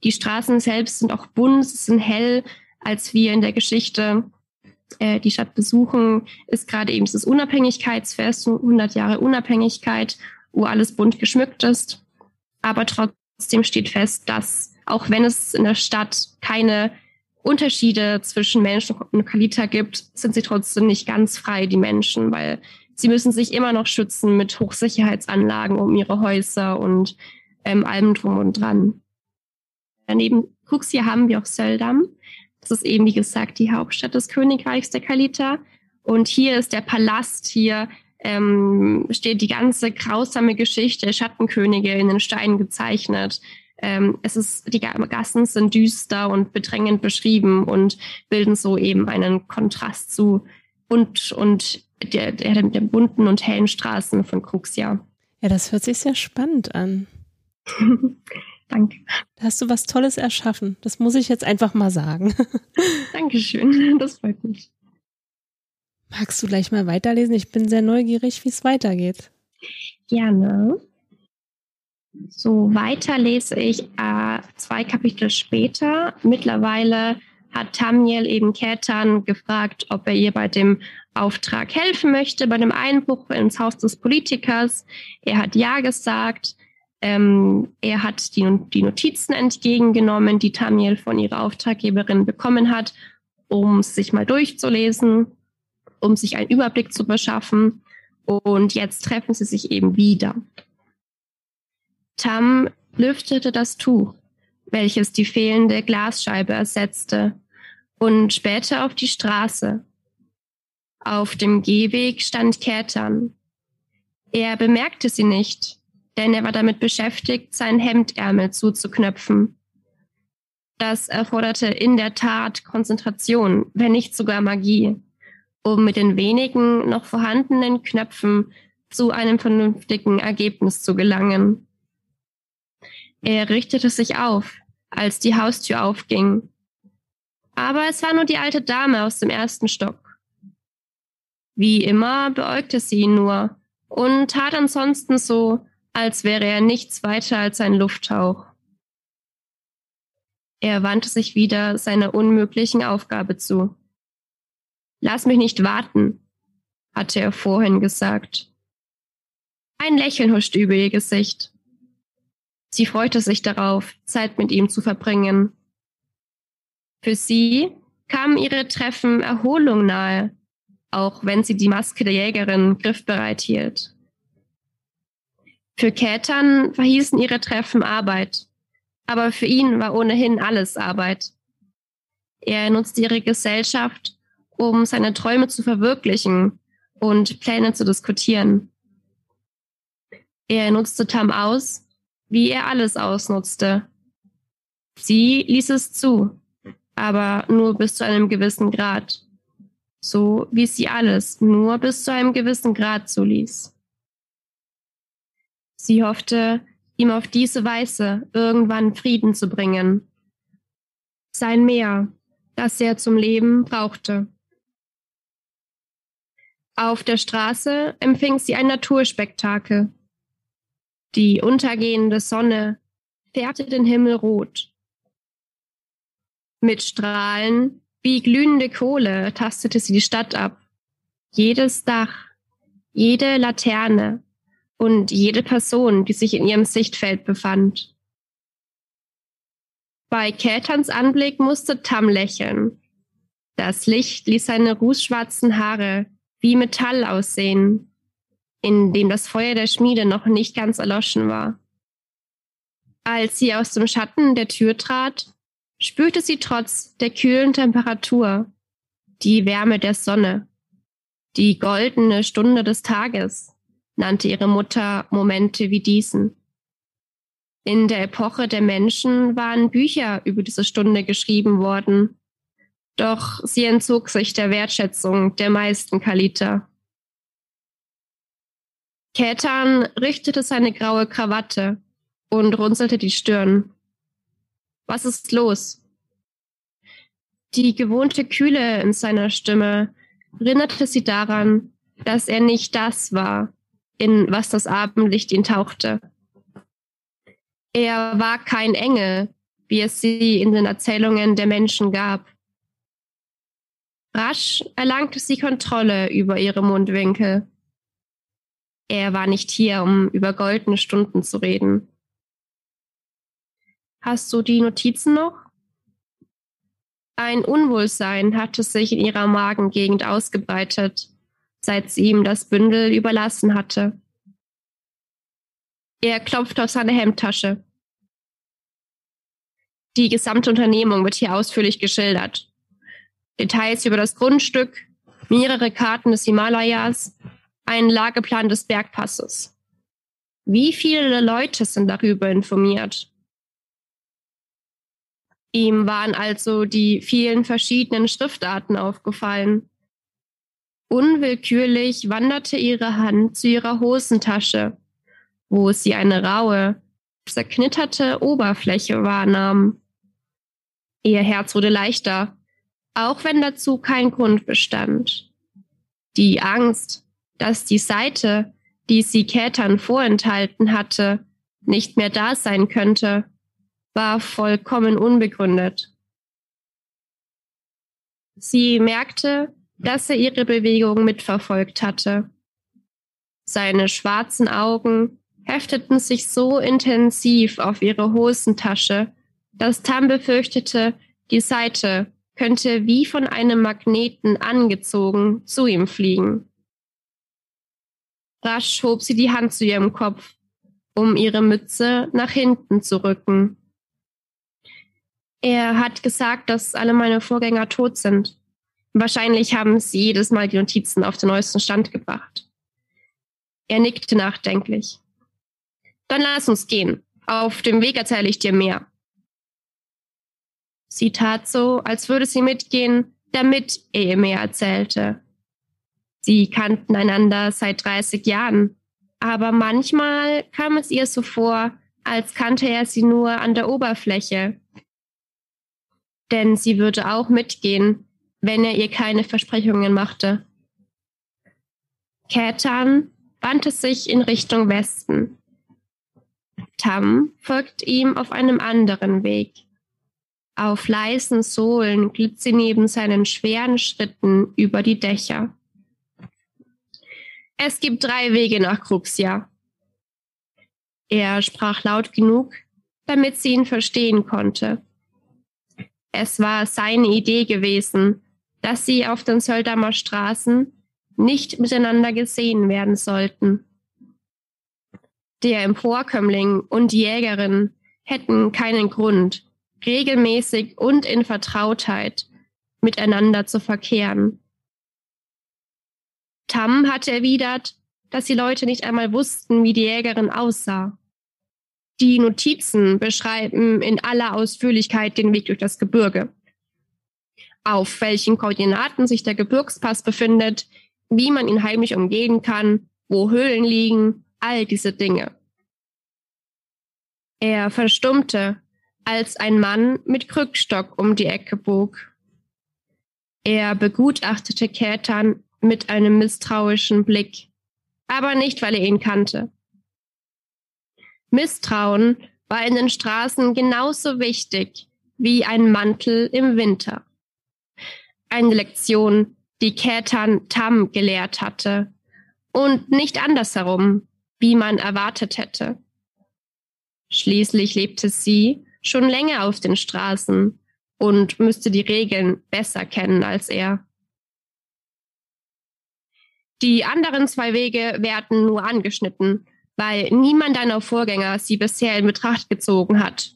Die Straßen selbst sind auch bunt, sind hell, als wir in der Geschichte äh, die Stadt besuchen, ist gerade eben dieses Unabhängigkeitsfest, 100 Jahre Unabhängigkeit, wo alles bunt geschmückt ist. Aber trotzdem steht fest, dass auch wenn es in der Stadt keine Unterschiede zwischen Menschen und Kalita gibt, sind sie trotzdem nicht ganz frei, die Menschen, weil sie müssen sich immer noch schützen mit Hochsicherheitsanlagen um ihre Häuser und ähm, allem drum und dran. Neben Kuxia haben wir auch Seldam. Das ist eben, wie gesagt, die Hauptstadt des Königreichs der Kalita. Und hier ist der Palast, hier ähm, steht die ganze grausame Geschichte der Schattenkönige in den Steinen gezeichnet. Ähm, es ist, die Gassen sind düster und bedrängend beschrieben und bilden so eben einen Kontrast zu bunt und der, der, der bunten und hellen Straßen von Kruxia. Ja, das hört sich sehr spannend an. Danke. Da hast du was Tolles erschaffen. Das muss ich jetzt einfach mal sagen. Dankeschön. Das freut mich. Magst du gleich mal weiterlesen? Ich bin sehr neugierig, wie es weitergeht. Gerne. So, weiter lese ich äh, zwei Kapitel später. Mittlerweile hat Tamiel eben Ketan gefragt, ob er ihr bei dem Auftrag helfen möchte, bei dem Einbruch ins Haus des Politikers. Er hat Ja gesagt. Ähm, er hat die, die Notizen entgegengenommen, die Tamiel von ihrer Auftraggeberin bekommen hat, um sich mal durchzulesen, um sich einen Überblick zu verschaffen. Und jetzt treffen sie sich eben wieder. Tam lüftete das Tuch, welches die fehlende Glasscheibe ersetzte, und später auf die Straße. Auf dem Gehweg stand Ketan. Er bemerkte sie nicht, denn er war damit beschäftigt, sein Hemdärmel zuzuknöpfen. Das erforderte in der Tat Konzentration, wenn nicht sogar Magie, um mit den wenigen noch vorhandenen Knöpfen zu einem vernünftigen Ergebnis zu gelangen. Er richtete sich auf, als die Haustür aufging. Aber es war nur die alte Dame aus dem ersten Stock. Wie immer beäugte sie ihn nur und tat ansonsten so, als wäre er nichts weiter als ein Lufthauch. Er wandte sich wieder seiner unmöglichen Aufgabe zu. Lass mich nicht warten, hatte er vorhin gesagt. Ein Lächeln huschte über ihr Gesicht. Sie freute sich darauf, Zeit mit ihm zu verbringen. Für sie kamen ihre Treffen Erholung nahe, auch wenn sie die Maske der Jägerin griffbereit hielt. Für Kätern verhießen ihre Treffen Arbeit, aber für ihn war ohnehin alles Arbeit. Er nutzte ihre Gesellschaft, um seine Träume zu verwirklichen und Pläne zu diskutieren. Er nutzte Tam aus, wie er alles ausnutzte. Sie ließ es zu, aber nur bis zu einem gewissen Grad. So wie sie alles nur bis zu einem gewissen Grad zuließ. Sie hoffte, ihm auf diese Weise irgendwann Frieden zu bringen. Sein Meer, das er zum Leben brauchte. Auf der Straße empfing sie ein Naturspektakel. Die untergehende Sonne fährte den Himmel rot. Mit Strahlen wie glühende Kohle tastete sie die Stadt ab. jedes Dach, jede Laterne und jede Person, die sich in ihrem Sichtfeld befand. Bei Käthans Anblick musste Tam lächeln. Das Licht ließ seine rußschwarzen Haare wie Metall aussehen, in dem das Feuer der Schmiede noch nicht ganz erloschen war. Als sie aus dem Schatten der Tür trat, spürte sie trotz der kühlen Temperatur die Wärme der Sonne. Die goldene Stunde des Tages nannte ihre Mutter Momente wie diesen. In der Epoche der Menschen waren Bücher über diese Stunde geschrieben worden, doch sie entzog sich der Wertschätzung der meisten Kaliter. Ketan richtete seine graue Krawatte und runzelte die Stirn. Was ist los? Die gewohnte Kühle in seiner Stimme erinnerte sie daran, dass er nicht das war, in was das Abendlicht ihn tauchte. Er war kein Engel, wie es sie in den Erzählungen der Menschen gab. Rasch erlangte sie Kontrolle über ihre Mundwinkel. Er war nicht hier, um über goldene Stunden zu reden. Hast du die Notizen noch? Ein Unwohlsein hatte sich in ihrer Magengegend ausgebreitet, seit sie ihm das Bündel überlassen hatte. Er klopfte auf seine Hemdtasche. Die gesamte Unternehmung wird hier ausführlich geschildert. Details über das Grundstück, mehrere Karten des Himalayas, einen Lageplan des Bergpasses. Wie viele Leute sind darüber informiert? Ihm waren also die vielen verschiedenen Schriftarten aufgefallen. Unwillkürlich wanderte ihre Hand zu ihrer Hosentasche, wo sie eine raue, zerknitterte Oberfläche wahrnahm. Ihr Herz wurde leichter, auch wenn dazu kein Grund bestand. Die Angst, dass die Seite, die sie Kätern vorenthalten hatte, nicht mehr da sein könnte, war vollkommen unbegründet. Sie merkte, dass er ihre Bewegung mitverfolgt hatte. Seine schwarzen Augen hefteten sich so intensiv auf ihre Hosentasche, dass Tam befürchtete, die Seite könnte wie von einem Magneten angezogen zu ihm fliegen. Rasch hob sie die Hand zu ihrem Kopf, um ihre Mütze nach hinten zu rücken. Er hat gesagt, dass alle meine Vorgänger tot sind. Wahrscheinlich haben sie jedes Mal die Notizen auf den neuesten Stand gebracht. Er nickte nachdenklich. Dann lass uns gehen. Auf dem Weg erzähle ich dir mehr. Sie tat so, als würde sie mitgehen, damit er ihr mehr erzählte. Sie kannten einander seit 30 Jahren, aber manchmal kam es ihr so vor, als kannte er sie nur an der Oberfläche. Denn sie würde auch mitgehen, wenn er ihr keine Versprechungen machte. Ketan wandte sich in Richtung Westen. Tam folgt ihm auf einem anderen Weg. Auf leisen Sohlen glitt sie neben seinen schweren Schritten über die Dächer. Es gibt drei Wege nach Kruxia. Er sprach laut genug, damit sie ihn verstehen konnte. Es war seine Idee gewesen, dass sie auf den Söldamer Straßen nicht miteinander gesehen werden sollten. Der Emporkömmling und die Jägerin hätten keinen Grund, regelmäßig und in Vertrautheit miteinander zu verkehren. Tam hatte erwidert, dass die Leute nicht einmal wussten, wie die Jägerin aussah. Die Notizen beschreiben in aller Ausführlichkeit den Weg durch das Gebirge. Auf welchen Koordinaten sich der Gebirgspass befindet, wie man ihn heimlich umgehen kann, wo Höhlen liegen, all diese Dinge. Er verstummte, als ein Mann mit Krückstock um die Ecke bog. Er begutachtete Kätern mit einem misstrauischen Blick, aber nicht, weil er ihn kannte. Misstrauen war in den Straßen genauso wichtig wie ein Mantel im Winter. Eine Lektion, die Ketan Tam gelehrt hatte und nicht andersherum, wie man erwartet hätte. Schließlich lebte sie schon länger auf den Straßen und müsste die Regeln besser kennen als er. Die anderen zwei Wege werden nur angeschnitten, weil niemand deiner Vorgänger sie bisher in Betracht gezogen hat.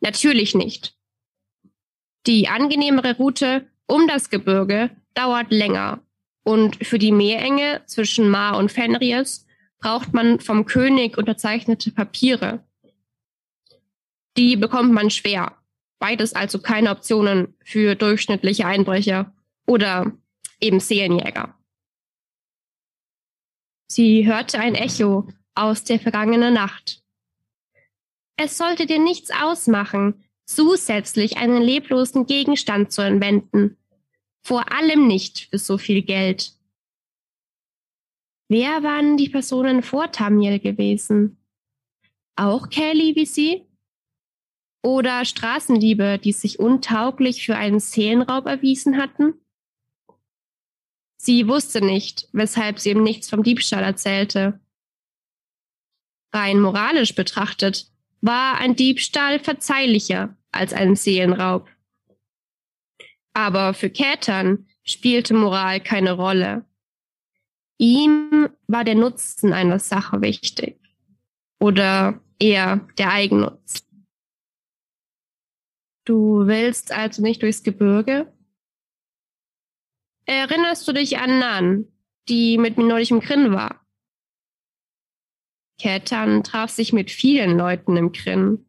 Natürlich nicht. Die angenehmere Route um das Gebirge dauert länger und für die Meerenge zwischen Mar und Fenris braucht man vom König unterzeichnete Papiere. Die bekommt man schwer. Beides also keine Optionen für durchschnittliche Einbrecher oder eben Seelenjäger. Sie hörte ein Echo aus der vergangenen Nacht. Es sollte dir nichts ausmachen, zusätzlich einen leblosen Gegenstand zu entwenden. Vor allem nicht für so viel Geld. Wer waren die Personen vor Tamiel gewesen? Auch Kelly wie sie? Oder Straßenliebe, die sich untauglich für einen Seelenraub erwiesen hatten? Sie wusste nicht, weshalb sie ihm nichts vom Diebstahl erzählte. Rein moralisch betrachtet war ein Diebstahl verzeihlicher als ein Seelenraub. Aber für Kätern spielte Moral keine Rolle. Ihm war der Nutzen einer Sache wichtig. Oder eher der Eigennutz. Du willst also nicht durchs Gebirge? Erinnerst du dich an Nan, die mit mir neulich im Krin war? Ketan traf sich mit vielen Leuten im Krin.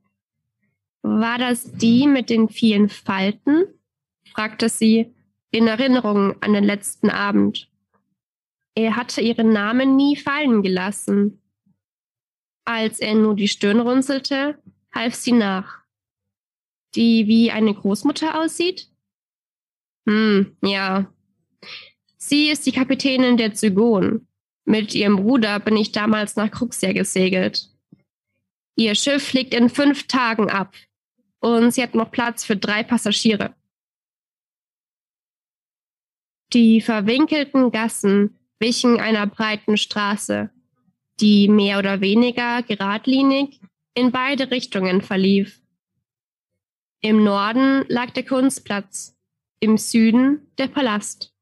War das die mit den vielen Falten? fragte sie in Erinnerung an den letzten Abend. Er hatte ihren Namen nie fallen gelassen. Als er nur die Stirn runzelte, half sie nach. Die wie eine Großmutter aussieht? Hm, ja, Sie ist die Kapitänin der Zygon. Mit ihrem Bruder bin ich damals nach Kruxia gesegelt. Ihr Schiff liegt in fünf Tagen ab und sie hat noch Platz für drei Passagiere. Die verwinkelten Gassen wichen einer breiten Straße, die mehr oder weniger geradlinig in beide Richtungen verlief. Im Norden lag der Kunstplatz, im Süden der Palast.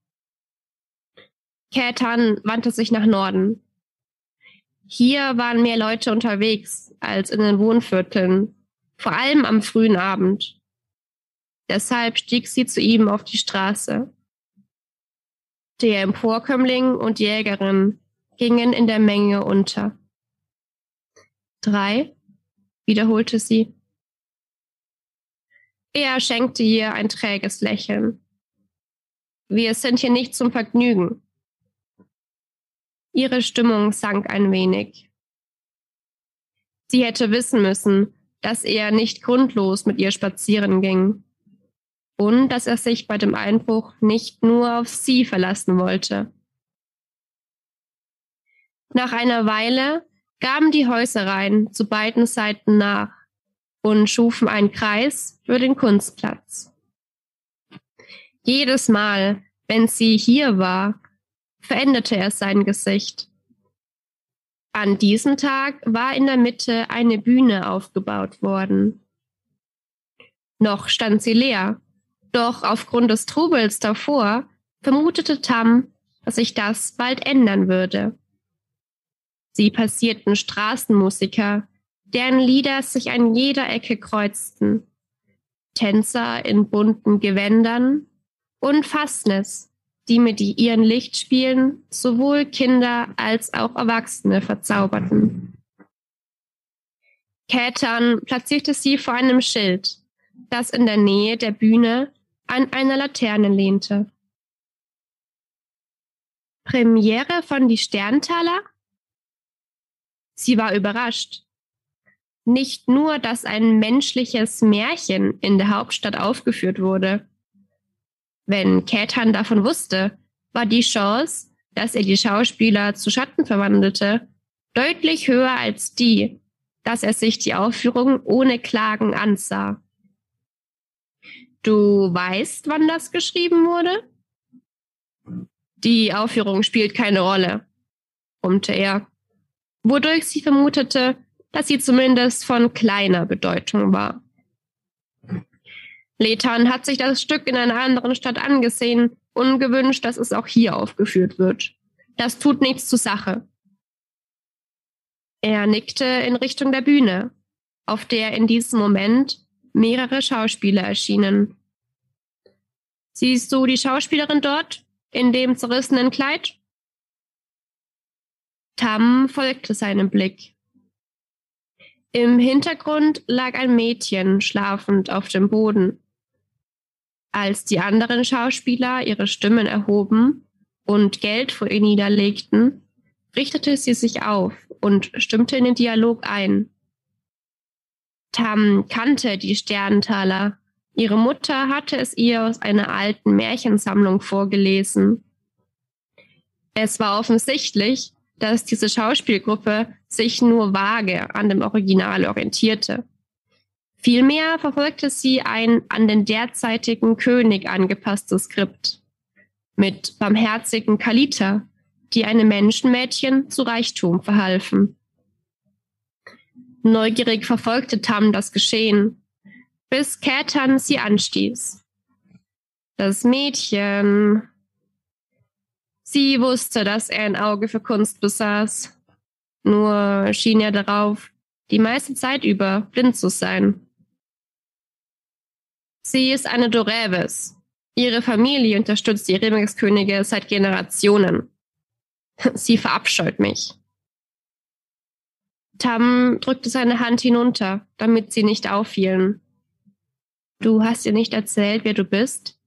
Kätern wandte sich nach Norden. Hier waren mehr Leute unterwegs als in den Wohnvierteln, vor allem am frühen Abend. Deshalb stieg sie zu ihm auf die Straße. Der Emporkömmling und Jägerin gingen in der Menge unter. Drei, wiederholte sie. Er schenkte ihr ein träges Lächeln. Wir sind hier nicht zum Vergnügen. Ihre Stimmung sank ein wenig. Sie hätte wissen müssen, dass er nicht grundlos mit ihr spazieren ging und dass er sich bei dem Einbruch nicht nur auf sie verlassen wollte. Nach einer Weile gaben die Häusereien zu beiden Seiten nach und schufen einen Kreis für den Kunstplatz. Jedes Mal, wenn sie hier war, veränderte er sein Gesicht. An diesem Tag war in der Mitte eine Bühne aufgebaut worden. Noch stand sie leer, doch aufgrund des Trubels davor vermutete Tam, dass sich das bald ändern würde. Sie passierten Straßenmusiker, deren Lieder sich an jeder Ecke kreuzten, Tänzer in bunten Gewändern und Fassnes, die mit ihren Lichtspielen sowohl Kinder als auch Erwachsene verzauberten. Kätern platzierte sie vor einem Schild, das in der Nähe der Bühne an einer Laterne lehnte. Premiere von Die Sterntaler? Sie war überrascht. Nicht nur, dass ein menschliches Märchen in der Hauptstadt aufgeführt wurde, wenn Käthan davon wusste, war die Chance, dass er die Schauspieler zu Schatten verwandelte, deutlich höher als die, dass er sich die Aufführung ohne Klagen ansah. Du weißt, wann das geschrieben wurde? Die Aufführung spielt keine Rolle, brummte er, wodurch sie vermutete, dass sie zumindest von kleiner Bedeutung war. Lethan hat sich das Stück in einer anderen Stadt angesehen und gewünscht, dass es auch hier aufgeführt wird. Das tut nichts zur Sache. Er nickte in Richtung der Bühne, auf der in diesem Moment mehrere Schauspieler erschienen. Siehst du die Schauspielerin dort in dem zerrissenen Kleid? Tam folgte seinem Blick. Im Hintergrund lag ein Mädchen schlafend auf dem Boden. Als die anderen Schauspieler ihre Stimmen erhoben und Geld vor ihr niederlegten, richtete sie sich auf und stimmte in den Dialog ein. Tam kannte die Sternentaler. Ihre Mutter hatte es ihr aus einer alten Märchensammlung vorgelesen. Es war offensichtlich, dass diese Schauspielgruppe sich nur vage an dem Original orientierte. Vielmehr verfolgte sie ein an den derzeitigen König angepasstes Skript mit barmherzigen Kalita, die einem Menschenmädchen zu Reichtum verhalfen. Neugierig verfolgte Tam das Geschehen, bis Kätern sie anstieß. Das Mädchen. Sie wusste, dass er ein Auge für Kunst besaß. Nur schien er darauf, die meiste Zeit über blind zu sein. Sie ist eine Doreves. Ihre Familie unterstützt die Remix-Könige seit Generationen. Sie verabscheut mich. Tam drückte seine Hand hinunter, damit sie nicht auffielen. Du hast ihr nicht erzählt, wer du bist?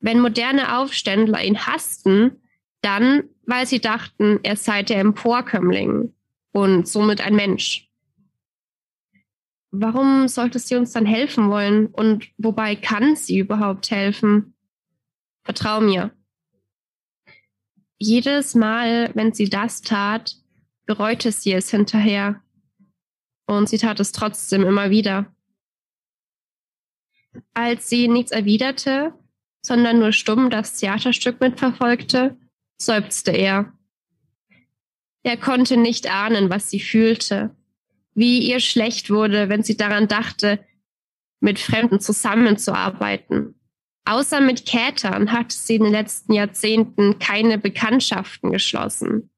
Wenn moderne Aufständler ihn hassten, dann, weil sie dachten, er sei der Emporkömmling und somit ein Mensch. Warum sollte sie uns dann helfen wollen? Und wobei kann sie überhaupt helfen? Vertrau mir. Jedes Mal, wenn sie das tat, bereute sie es hinterher. Und sie tat es trotzdem immer wieder. Als sie nichts erwiderte, sondern nur stumm das Theaterstück mitverfolgte, seufzte er. Er konnte nicht ahnen, was sie fühlte wie ihr schlecht wurde, wenn sie daran dachte, mit Fremden zusammenzuarbeiten. Außer mit Kätern hatte sie in den letzten Jahrzehnten keine Bekanntschaften geschlossen.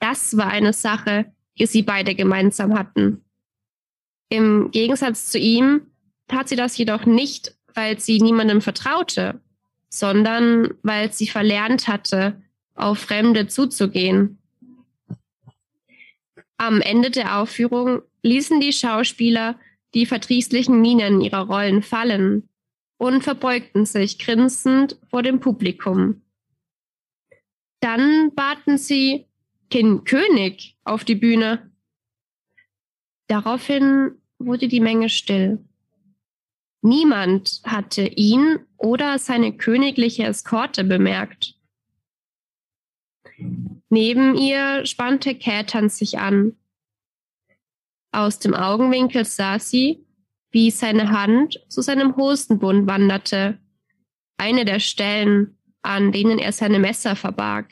Das war eine Sache, die sie beide gemeinsam hatten. Im Gegensatz zu ihm tat sie das jedoch nicht, weil sie niemandem vertraute, sondern weil sie verlernt hatte, auf Fremde zuzugehen. Am Ende der Aufführung ließen die Schauspieler die verdrießlichen Mienen ihrer Rollen fallen und verbeugten sich grinsend vor dem Publikum. Dann baten sie den König auf die Bühne. Daraufhin wurde die Menge still. Niemand hatte ihn oder seine königliche Eskorte bemerkt. Neben ihr spannte Kätern sich an. Aus dem Augenwinkel sah sie, wie seine Hand zu seinem Hosenbund wanderte, eine der Stellen, an denen er seine Messer verbarg.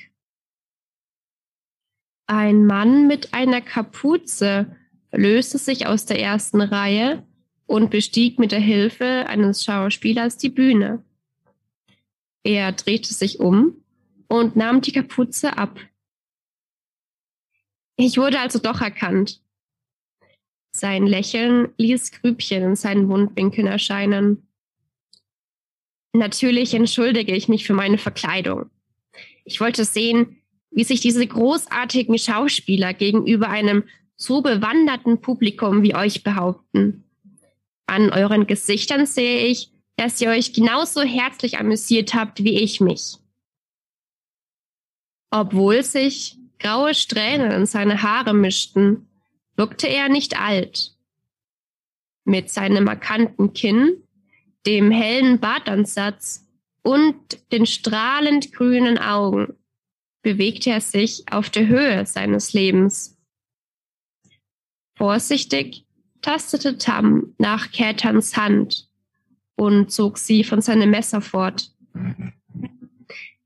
Ein Mann mit einer Kapuze löste sich aus der ersten Reihe und bestieg mit der Hilfe eines Schauspielers die Bühne. Er drehte sich um und nahm die Kapuze ab. Ich wurde also doch erkannt. Sein Lächeln ließ Grübchen in seinen Mundwinkeln erscheinen. Natürlich entschuldige ich mich für meine Verkleidung. Ich wollte sehen, wie sich diese großartigen Schauspieler gegenüber einem so bewanderten Publikum wie euch behaupten. An euren Gesichtern sehe ich, dass ihr euch genauso herzlich amüsiert habt wie ich mich. Obwohl sich graue Strähnen in seine Haare mischten, wirkte er nicht alt. Mit seinem markanten Kinn, dem hellen Bartansatz und den strahlend grünen Augen bewegte er sich auf der Höhe seines Lebens. Vorsichtig tastete Tam nach Kätans Hand und zog sie von seinem Messer fort.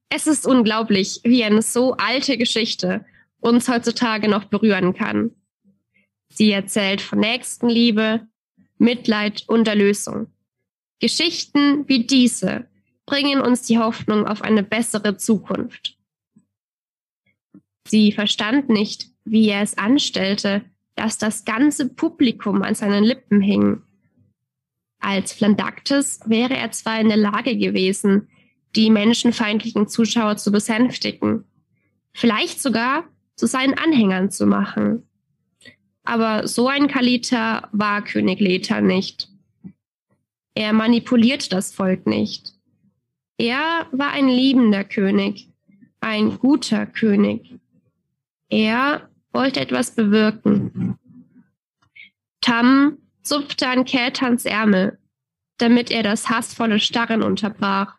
Es ist unglaublich, wie eine so alte Geschichte uns heutzutage noch berühren kann. Sie erzählt von Nächstenliebe, Mitleid und Erlösung. Geschichten wie diese bringen uns die Hoffnung auf eine bessere Zukunft. Sie verstand nicht, wie er es anstellte, dass das ganze Publikum an seinen Lippen hing. Als Flandaktes wäre er zwar in der Lage gewesen, die menschenfeindlichen Zuschauer zu besänftigen, vielleicht sogar zu seinen Anhängern zu machen. Aber so ein Kaliter war König Letha nicht. Er manipuliert das Volk nicht. Er war ein liebender König, ein guter König. Er wollte etwas bewirken. Tam zupfte an Keltans Ärmel, damit er das hassvolle Starren unterbrach.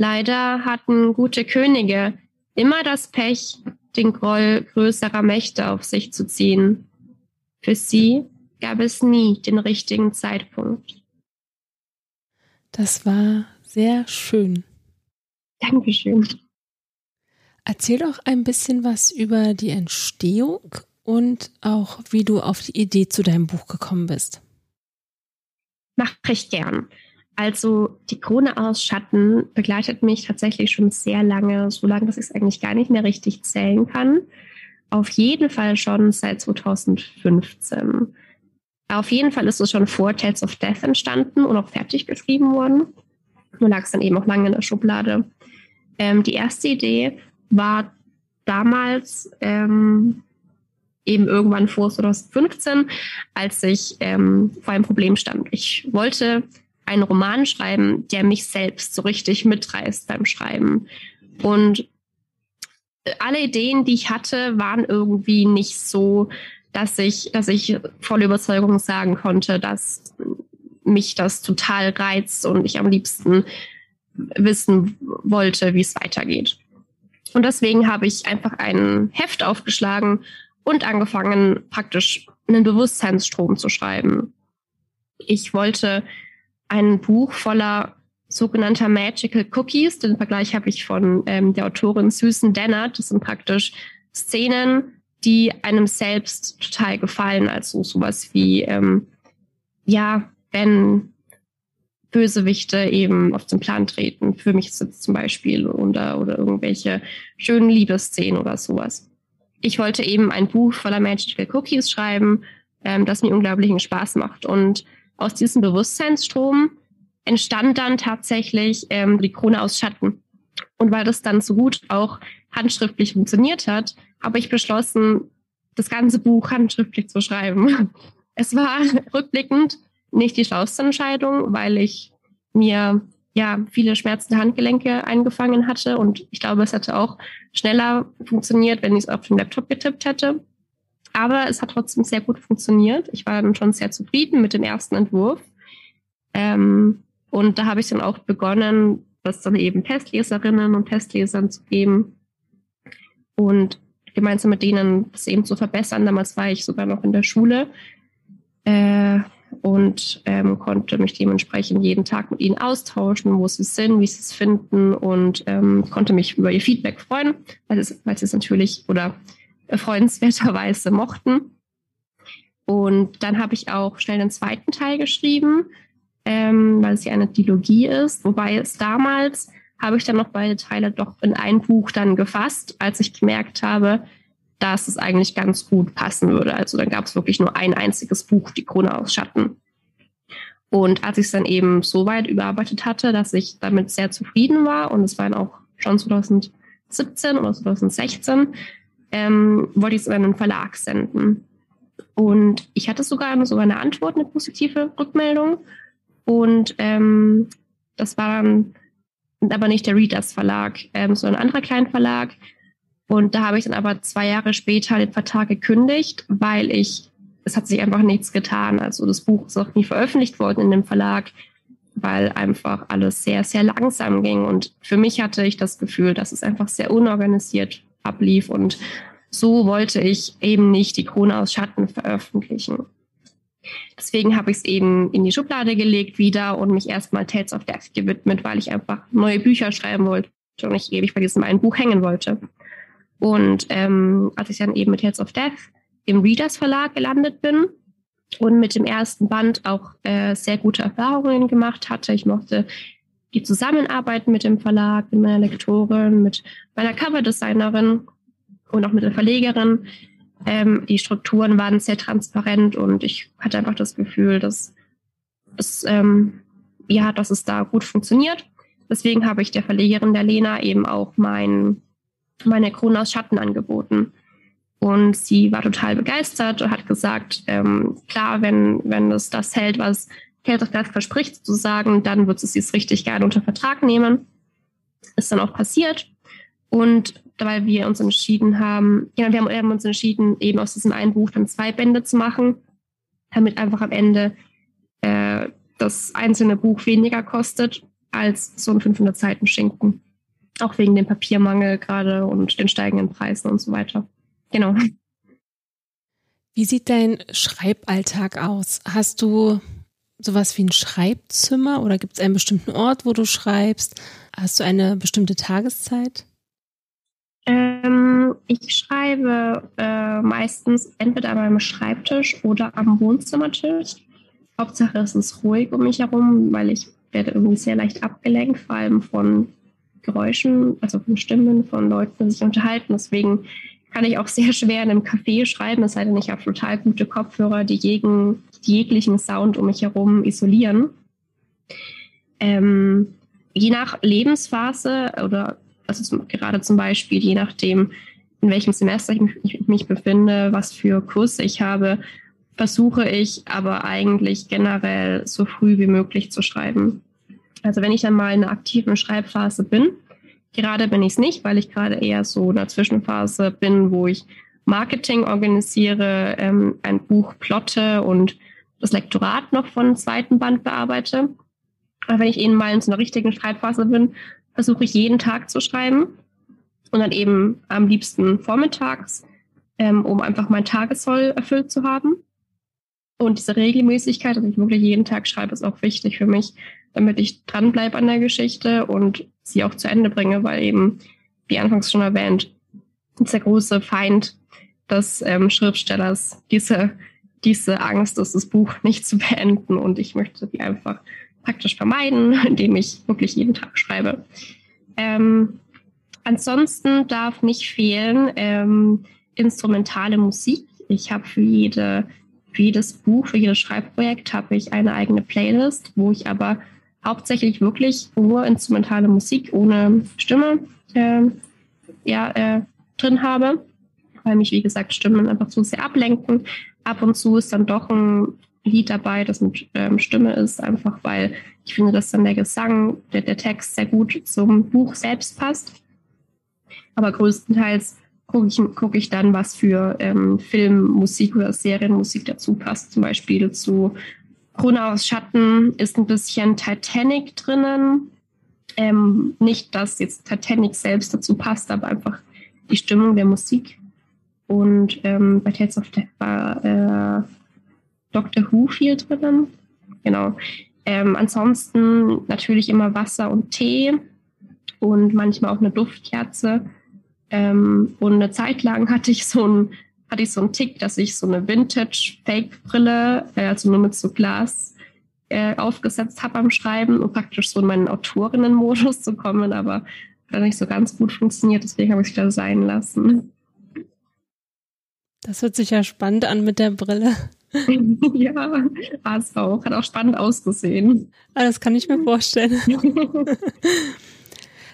Leider hatten gute Könige immer das Pech, den Groll größerer Mächte auf sich zu ziehen. Für sie gab es nie den richtigen Zeitpunkt. Das war sehr schön. Dankeschön. Erzähl doch ein bisschen was über die Entstehung und auch, wie du auf die Idee zu deinem Buch gekommen bist. Mach ich gern. Also die Krone aus Schatten begleitet mich tatsächlich schon sehr lange, so lange, dass ich es eigentlich gar nicht mehr richtig zählen kann. Auf jeden Fall schon seit 2015. Auf jeden Fall ist es schon vor Tales of Death entstanden und auch fertig geschrieben worden. Nur lag es dann eben auch lange in der Schublade. Ähm, die erste Idee war damals ähm, eben irgendwann vor 2015, als ich ähm, vor einem Problem stand. Ich wollte einen Roman schreiben, der mich selbst so richtig mitreißt beim Schreiben. Und alle Ideen, die ich hatte, waren irgendwie nicht so, dass ich, dass ich voll Überzeugung sagen konnte, dass mich das total reizt und ich am liebsten wissen wollte, wie es weitergeht. Und deswegen habe ich einfach ein Heft aufgeschlagen und angefangen, praktisch einen Bewusstseinsstrom zu schreiben. Ich wollte ein Buch voller sogenannter Magical Cookies. Den Vergleich habe ich von ähm, der Autorin Susan Dennard. Das sind praktisch Szenen, die einem selbst total gefallen. Also sowas wie, ähm, ja, wenn Bösewichte eben auf den Plan treten. Für mich es zum Beispiel oder, oder irgendwelche schönen Liebesszenen oder sowas. Ich wollte eben ein Buch voller Magical Cookies schreiben, ähm, das mir unglaublichen Spaß macht. Und aus diesem Bewusstseinsstrom entstand dann tatsächlich ähm, die Krone aus Schatten. Und weil das dann so gut auch handschriftlich funktioniert hat, habe ich beschlossen, das ganze Buch handschriftlich zu schreiben. Es war rückblickend nicht die schlauste Entscheidung, weil ich mir ja viele schmerzende Handgelenke eingefangen hatte und ich glaube, es hätte auch schneller funktioniert, wenn ich es auf dem Laptop getippt hätte. Aber es hat trotzdem sehr gut funktioniert. Ich war dann schon sehr zufrieden mit dem ersten Entwurf. Ähm, und da habe ich dann auch begonnen, das dann eben Testleserinnen und Testlesern zu geben und gemeinsam mit denen das eben zu verbessern. Damals war ich sogar noch in der Schule. Äh, und ähm, konnte mich dementsprechend jeden Tag mit ihnen austauschen, wo sie sind, wie sie es finden und ähm, konnte mich über ihr Feedback freuen, weil sie, weil es natürlich oder freundenswerterweise mochten. Und dann habe ich auch schnell den zweiten Teil geschrieben, ähm, weil es ja eine Dilogie ist, wobei es damals habe ich dann noch beide Teile doch in ein Buch dann gefasst, als ich gemerkt habe, dass es eigentlich ganz gut passen würde. Also dann gab es wirklich nur ein einziges Buch, die Krone aus Schatten. Und als ich es dann eben so weit überarbeitet hatte, dass ich damit sehr zufrieden war, und es war dann auch schon 2017 oder 2016, ähm, wollte ich es an den Verlag senden. Und ich hatte sogar, sogar eine Antwort, eine positive Rückmeldung. Und ähm, das war dann aber nicht der Readers Verlag, ähm, sondern ein anderer Kleinverlag, und da habe ich dann aber zwei Jahre später den Vertrag gekündigt, weil ich, es hat sich einfach nichts getan. Also das Buch ist auch nie veröffentlicht worden in dem Verlag, weil einfach alles sehr, sehr langsam ging. Und für mich hatte ich das Gefühl, dass es einfach sehr unorganisiert ablief. Und so wollte ich eben nicht die Krone aus Schatten veröffentlichen. Deswegen habe ich es eben in die Schublade gelegt wieder und mich erstmal Tales of Death gewidmet, weil ich einfach neue Bücher schreiben wollte und ich ewig bei diesem einen Buch hängen wollte. Und ähm, als ich dann eben mit Heads of Death im Readers Verlag gelandet bin und mit dem ersten Band auch äh, sehr gute Erfahrungen gemacht hatte, ich mochte die Zusammenarbeit mit dem Verlag, mit meiner Lektorin, mit meiner Coverdesignerin und auch mit der Verlegerin. Ähm, die Strukturen waren sehr transparent und ich hatte einfach das Gefühl, dass es, ähm, ja, dass es da gut funktioniert. Deswegen habe ich der Verlegerin der Lena eben auch mein, meine Krone aus Schatten angeboten. Und sie war total begeistert und hat gesagt, ähm, klar, wenn, wenn es das hält, was Death verspricht sozusagen, dann wird es richtig gerne unter Vertrag nehmen. Ist dann auch passiert. Und weil wir uns entschieden haben, ja, wir haben uns entschieden, eben aus diesem einen Buch dann zwei Bände zu machen, damit einfach am Ende äh, das einzelne Buch weniger kostet als so ein 500 Seiten Schinken. Auch wegen dem Papiermangel gerade und den steigenden Preisen und so weiter. Genau. Wie sieht dein Schreiballtag aus? Hast du sowas wie ein Schreibzimmer oder gibt es einen bestimmten Ort, wo du schreibst? Hast du eine bestimmte Tageszeit? Ähm, ich schreibe äh, meistens entweder an meinem Schreibtisch oder am Wohnzimmertisch. Hauptsache es ist ruhig um mich herum, weil ich werde irgendwie sehr leicht abgelenkt, vor allem von Geräuschen, also von Stimmen, von Leuten, die sich unterhalten. Deswegen kann ich auch sehr schwer in einem Café schreiben, es sei denn, ich habe total gute Kopfhörer, die jeden, jeglichen Sound um mich herum isolieren. Ähm, je nach Lebensphase oder also gerade zum Beispiel je nachdem, in welchem Semester ich mich, ich mich befinde, was für Kurse ich habe, versuche ich aber eigentlich generell so früh wie möglich zu schreiben. Also wenn ich dann mal in einer aktiven Schreibphase bin, Gerade bin ich es nicht, weil ich gerade eher so in der Zwischenphase bin, wo ich Marketing organisiere, ähm, ein Buch plotte und das Lektorat noch von zweiten Band bearbeite. Aber wenn ich eben mal in so einer richtigen Schreibphase bin, versuche ich jeden Tag zu schreiben und dann eben am liebsten vormittags, ähm, um einfach mein Tagessoll erfüllt zu haben. Und diese Regelmäßigkeit, dass ich wirklich jeden Tag schreibe, ist auch wichtig für mich, damit ich dranbleibe an der Geschichte und sie auch zu Ende bringe, weil eben, wie anfangs schon erwähnt, ist der große Feind des ähm, Schriftstellers diese, diese Angst ist, das Buch nicht zu beenden. Und ich möchte die einfach praktisch vermeiden, indem ich wirklich jeden Tag schreibe. Ähm, ansonsten darf nicht fehlen ähm, instrumentale Musik. Ich habe für jede für jedes Buch, für jedes Schreibprojekt habe ich eine eigene Playlist, wo ich aber hauptsächlich wirklich nur instrumentale Musik ohne Stimme äh, ja, äh, drin habe, weil mich, wie gesagt, Stimmen einfach zu sehr ablenken. Ab und zu ist dann doch ein Lied dabei, das mit ähm, Stimme ist, einfach weil ich finde, dass dann der Gesang, der, der Text sehr gut zum Buch selbst passt. Aber größtenteils gucke ich, guck ich dann, was für ähm, Filmmusik oder Serienmusik dazu passt. Zum Beispiel zu Krone aus Schatten ist ein bisschen Titanic drinnen. Ähm, nicht, dass jetzt Titanic selbst dazu passt, aber einfach die Stimmung der Musik. Und ähm, bei Tales of Death war äh, Doctor Who viel drinnen. Genau. Ähm, ansonsten natürlich immer Wasser und Tee und manchmal auch eine Duftkerze. Ähm, und eine Zeit lang hatte ich so ein hatte ich so einen Tick, dass ich so eine Vintage-Fake-Brille, äh, also nur mit so Glas, äh, aufgesetzt habe am Schreiben, um praktisch so in meinen Autorinnen-Modus zu kommen, aber hat nicht so ganz gut funktioniert, deswegen habe ich es wieder sein lassen. Das hört sich ja spannend an mit der Brille. ja, war es auch. Hat auch spannend ausgesehen. Ah, das kann ich mir vorstellen.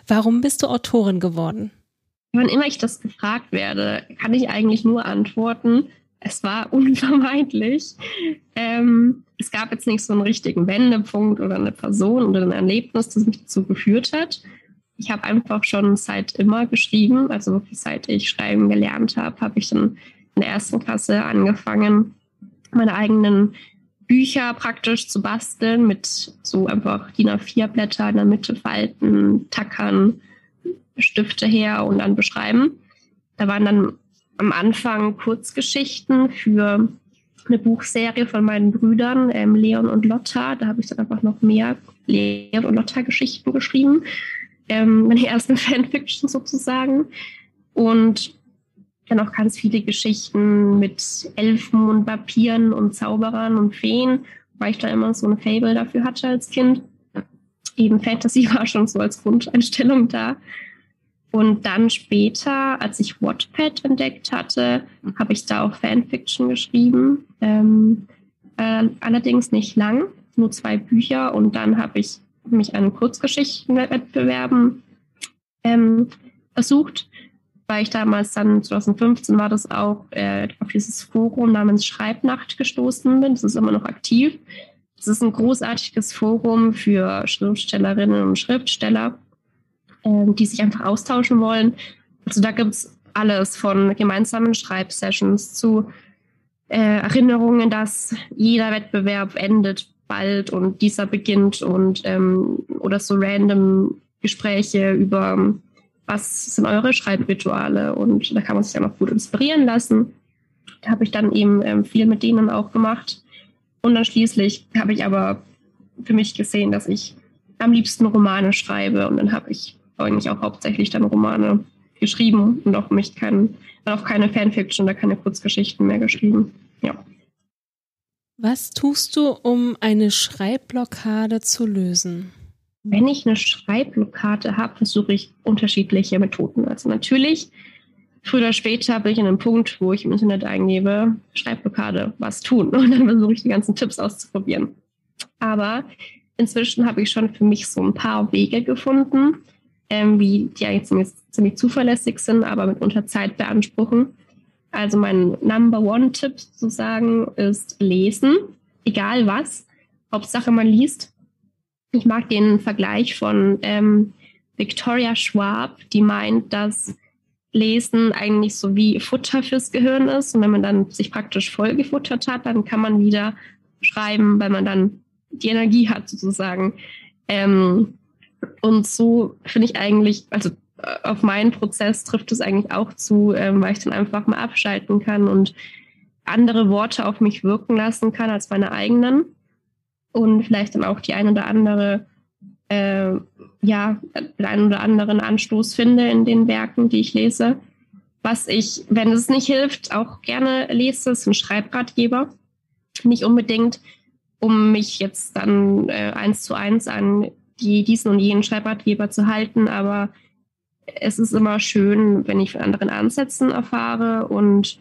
Warum bist du Autorin geworden? wann immer ich das gefragt werde, kann ich eigentlich nur antworten, es war unvermeidlich. Ähm, es gab jetzt nicht so einen richtigen Wendepunkt oder eine Person oder ein Erlebnis, das mich dazu geführt hat. Ich habe einfach schon seit immer geschrieben, also wirklich seit ich schreiben gelernt habe, habe ich dann der ersten Klasse angefangen, meine eigenen Bücher praktisch zu basteln mit so einfach DIN A4-Blätter in der Mitte falten, tackern, Stifte her und dann beschreiben. Da waren dann am Anfang Kurzgeschichten für eine Buchserie von meinen Brüdern, ähm, Leon und Lotta. Da habe ich dann einfach noch mehr Leon und Lotta Geschichten geschrieben. ähm, meine ersten Fanfiction sozusagen. Und dann auch ganz viele Geschichten mit Elfen und Vampiren und Zauberern und Feen, weil ich da immer so ein Fable dafür hatte als Kind. Eben Fantasy war schon so als Grundeinstellung da. Und dann später, als ich Wattpad entdeckt hatte, habe ich da auch Fanfiction geschrieben. Ähm, äh, allerdings nicht lang, nur zwei Bücher. Und dann habe ich mich an Kurzgeschichtenwettbewerben ähm, versucht, weil ich damals dann 2015 war das auch äh, auf dieses Forum namens Schreibnacht gestoßen bin. Das ist immer noch aktiv. Das ist ein großartiges Forum für Schriftstellerinnen und Schriftsteller ähm, die sich einfach austauschen wollen. Also da gibt es alles von gemeinsamen Schreibsessions zu äh, Erinnerungen, dass jeder Wettbewerb endet bald und dieser beginnt und ähm, oder so random Gespräche über was sind eure Schreibrituale und da kann man sich dann auch gut inspirieren lassen. Da habe ich dann eben ähm, viel mit denen auch gemacht. Und dann schließlich habe ich aber für mich gesehen, dass ich am liebsten Romane schreibe und dann habe ich eigentlich auch hauptsächlich dann Romane geschrieben und auch mich kein, auch keine Fanfiction oder keine Kurzgeschichten mehr geschrieben. Ja. Was tust du, um eine Schreibblockade zu lösen? Wenn ich eine Schreibblockade habe, versuche ich unterschiedliche Methoden. Also natürlich, früher oder später bin ich an einem Punkt, wo ich im Internet eingebe, Schreibblockade, was tun. Und dann versuche ich die ganzen Tipps auszuprobieren. Aber inzwischen habe ich schon für mich so ein paar Wege gefunden, ähm, wie die eigentlich ziemlich, ziemlich zuverlässig sind, aber mitunter Zeit beanspruchen. Also mein Number One-Tipp sozusagen ist lesen, egal was. Hauptsache man liest. Ich mag den Vergleich von ähm, Victoria Schwab, die meint, dass Lesen eigentlich so wie Futter fürs Gehirn ist. Und wenn man dann sich praktisch vollgefuttert hat, dann kann man wieder schreiben, weil man dann die Energie hat sozusagen. Ähm, und so finde ich eigentlich, also äh, auf meinen Prozess trifft es eigentlich auch zu, ähm, weil ich dann einfach mal abschalten kann und andere Worte auf mich wirken lassen kann als meine eigenen und vielleicht dann auch die ein oder andere, äh, ja, den einen oder anderen Anstoß finde in den Werken, die ich lese. Was ich, wenn es nicht hilft, auch gerne lese, ist ein Schreibratgeber. Nicht unbedingt, um mich jetzt dann äh, eins zu eins an die diesen und jenen Schreibratgeber zu halten, aber es ist immer schön, wenn ich von anderen Ansätzen erfahre und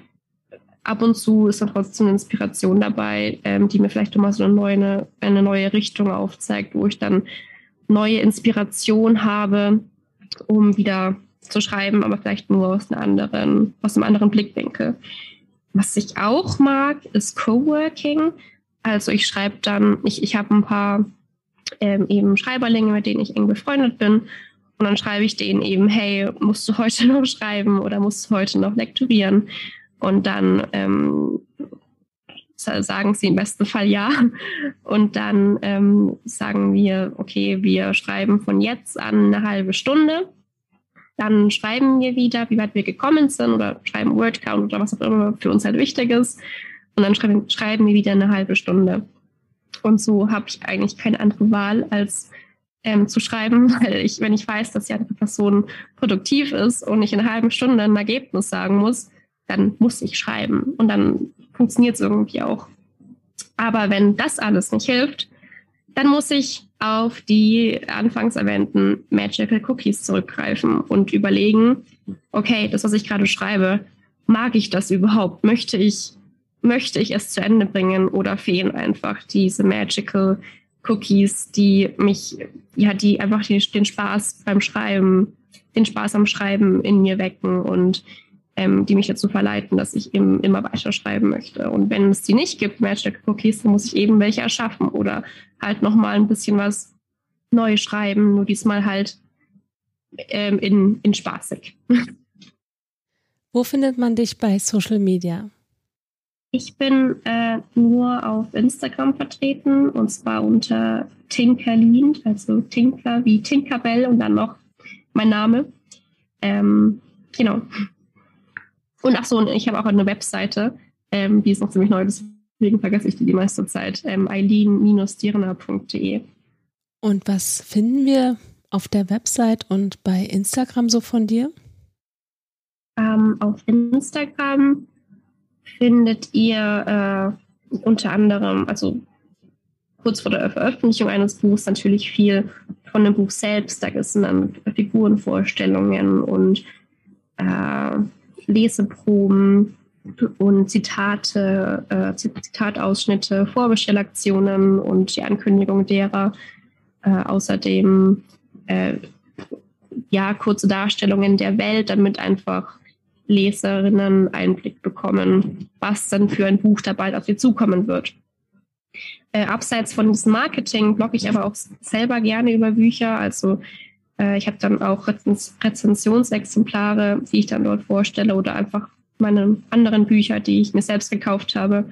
ab und zu ist dann trotzdem eine Inspiration dabei, ähm, die mir vielleicht nochmal so eine neue, eine neue Richtung aufzeigt, wo ich dann neue Inspiration habe, um wieder zu schreiben, aber vielleicht nur aus, einer anderen, aus einem anderen Blickwinkel. Was ich auch mag, ist Coworking. Also ich schreibe dann, ich, ich habe ein paar ähm, eben Schreiberlinge, mit denen ich eng befreundet bin. Und dann schreibe ich denen eben, hey, musst du heute noch schreiben oder musst du heute noch lektorieren? Und dann ähm, sagen sie im besten Fall ja. Und dann ähm, sagen wir, okay, wir schreiben von jetzt an eine halbe Stunde. Dann schreiben wir wieder, wie weit wir gekommen sind oder schreiben Wordcount oder was auch immer für uns halt wichtig ist. Und dann schreiben, schreiben wir wieder eine halbe Stunde. Und so habe ich eigentlich keine andere Wahl, als ähm, zu schreiben, weil ich, wenn ich weiß, dass die andere Person produktiv ist und ich in einer halben Stunde ein Ergebnis sagen muss, dann muss ich schreiben. Und dann funktioniert es irgendwie auch. Aber wenn das alles nicht hilft, dann muss ich auf die anfangs erwähnten Magical Cookies zurückgreifen und überlegen, okay, das, was ich gerade schreibe, mag ich das überhaupt? Möchte ich möchte ich es zu Ende bringen oder fehlen einfach diese Magical Cookies, die mich, ja, die einfach den, den Spaß beim Schreiben, den Spaß am Schreiben in mir wecken und ähm, die mich dazu verleiten, dass ich eben immer weiter schreiben möchte. Und wenn es die nicht gibt, Magical Cookies, dann muss ich eben welche erschaffen oder halt nochmal ein bisschen was neu schreiben, nur diesmal halt ähm, in, in spaßig. Wo findet man dich bei Social Media? Ich bin äh, nur auf Instagram vertreten und zwar unter Tinkerlin, also Tinkler wie Tinkerbell und dann noch mein Name. Ähm, genau. Und ach so, und ich habe auch eine Webseite, ähm, die ist noch ziemlich neu, deswegen vergesse ich die die meiste Zeit. Ähm, eileen-dirner.de. Und was finden wir auf der Website und bei Instagram so von dir? Ähm, auf Instagram findet ihr äh, unter anderem, also kurz vor der Veröffentlichung eines Buchs natürlich viel von dem Buch selbst. Da sind dann Figurenvorstellungen und äh, Leseproben und Zitate, äh, Zitatausschnitte, Vorbestellaktionen und die Ankündigung derer. Äh, außerdem äh, ja kurze Darstellungen der Welt, damit einfach Leserinnen Einblick bekommen, was dann für ein Buch dabei auf sie zukommen wird. Äh, abseits von diesem Marketing blogge ich aber auch selber gerne über Bücher. Also äh, ich habe dann auch Rezens Rezensionsexemplare, die ich dann dort vorstelle oder einfach meine anderen Bücher, die ich mir selbst gekauft habe.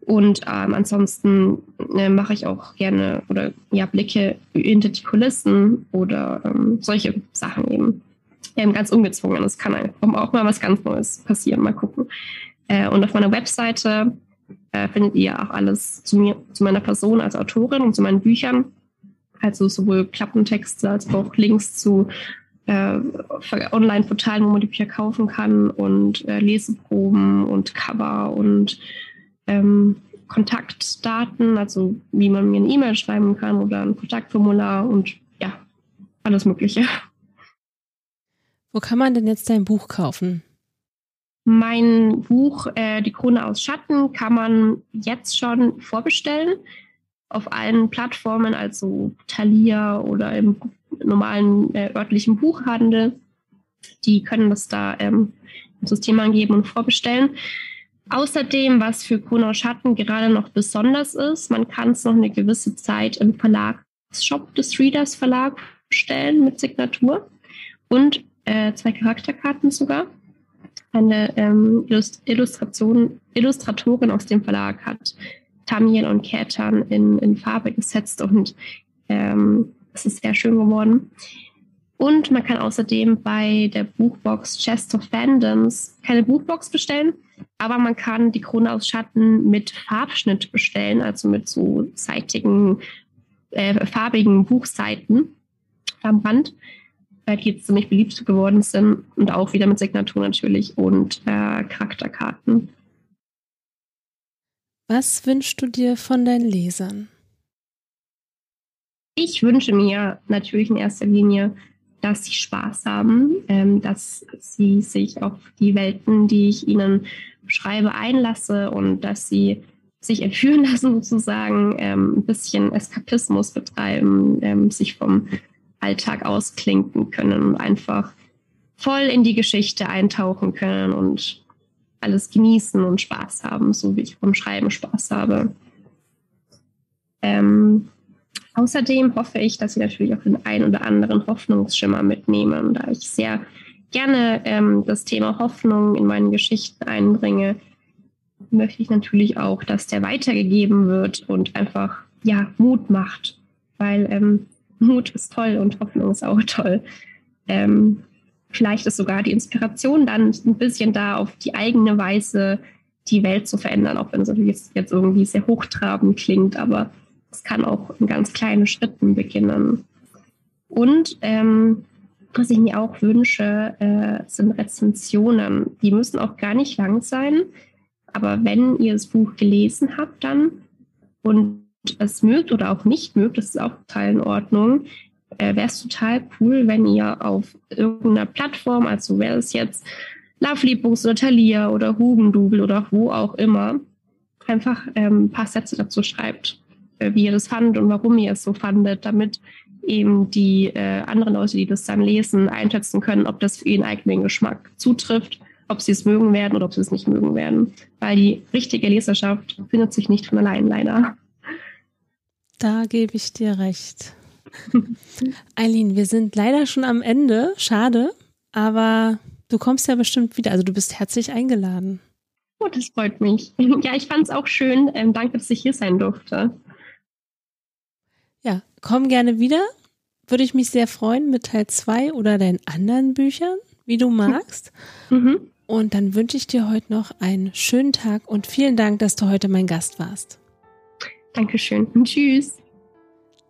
Und ähm, ansonsten äh, mache ich auch gerne oder ja, Blicke hinter die Kulissen oder ähm, solche Sachen eben. Ähm, ganz ungezwungen. Es kann auch mal was ganz Neues passieren. Mal gucken. Äh, und auf meiner Webseite äh, findet ihr auch alles zu mir, zu meiner Person als Autorin und zu meinen Büchern. Also sowohl Klappentexte als auch Links zu äh, Online-Portalen, wo man die Bücher kaufen kann und äh, Leseproben und Cover und ähm, Kontaktdaten, also wie man mir eine E-Mail schreiben kann oder ein Kontaktformular und ja, alles Mögliche. Wo kann man denn jetzt dein Buch kaufen? Mein Buch äh, Die Krone aus Schatten kann man jetzt schon vorbestellen auf allen Plattformen, also Thalia oder im normalen äh, örtlichen Buchhandel. Die können das da ähm, im System angeben und vorbestellen. Außerdem, was für Krone aus Schatten gerade noch besonders ist, man kann es noch eine gewisse Zeit im Verlagsshop des Readers Verlag bestellen mit Signatur und äh, zwei Charakterkarten sogar eine ähm, Illustration, Illustratorin aus dem Verlag hat Tamiel und Ketan in, in Farbe gesetzt und ähm, es ist sehr schön geworden. Und man kann außerdem bei der Buchbox Chest of Fandoms keine Buchbox bestellen, aber man kann die Krone aus Schatten mit Farbschnitt bestellen, also mit so seitigen, äh, farbigen Buchseiten am Rand die jetzt ziemlich beliebt geworden sind und auch wieder mit Signatur natürlich und äh, Charakterkarten. Was wünschst du dir von deinen Lesern? Ich wünsche mir natürlich in erster Linie, dass sie Spaß haben, ähm, dass sie sich auf die Welten, die ich ihnen schreibe, einlasse und dass sie sich entführen lassen sozusagen, ähm, ein bisschen Eskapismus betreiben, ähm, sich vom Alltag ausklinken können und einfach voll in die Geschichte eintauchen können und alles genießen und Spaß haben, so wie ich vom Schreiben Spaß habe. Ähm, außerdem hoffe ich, dass Sie natürlich auch den einen oder anderen Hoffnungsschimmer mitnehmen, da ich sehr gerne ähm, das Thema Hoffnung in meinen Geschichten einbringe, möchte ich natürlich auch, dass der weitergegeben wird und einfach ja Mut macht, weil ähm, Mut ist toll und Hoffnung ist auch toll. Ähm, vielleicht ist sogar die Inspiration dann ein bisschen da, auf die eigene Weise die Welt zu verändern, auch wenn es natürlich jetzt irgendwie sehr hochtrabend klingt, aber es kann auch in ganz kleinen Schritten beginnen. Und ähm, was ich mir auch wünsche, äh, sind Rezensionen. Die müssen auch gar nicht lang sein, aber wenn ihr das Buch gelesen habt dann und es mögt oder auch nicht mögt, das ist auch total in Ordnung, äh, wäre es total cool, wenn ihr auf irgendeiner Plattform, also wäre es jetzt Lovely Books oder Thalia oder Hugendubel oder wo auch immer, einfach ähm, ein paar Sätze dazu schreibt, äh, wie ihr das fandet und warum ihr es so fandet, damit eben die äh, anderen Leute, die das dann lesen, einschätzen können, ob das für ihren eigenen Geschmack zutrifft, ob sie es mögen werden oder ob sie es nicht mögen werden. Weil die richtige Leserschaft findet sich nicht von allein leider. Da gebe ich dir recht. Eileen, wir sind leider schon am Ende. Schade, aber du kommst ja bestimmt wieder. Also du bist herzlich eingeladen. Oh, das freut mich. Ja, ich fand es auch schön. Ähm, danke, dass ich hier sein durfte. Ja, komm gerne wieder. Würde ich mich sehr freuen mit Teil 2 oder deinen anderen Büchern, wie du magst. Mhm. Und dann wünsche ich dir heute noch einen schönen Tag und vielen Dank, dass du heute mein Gast warst. Dankeschön und tschüss.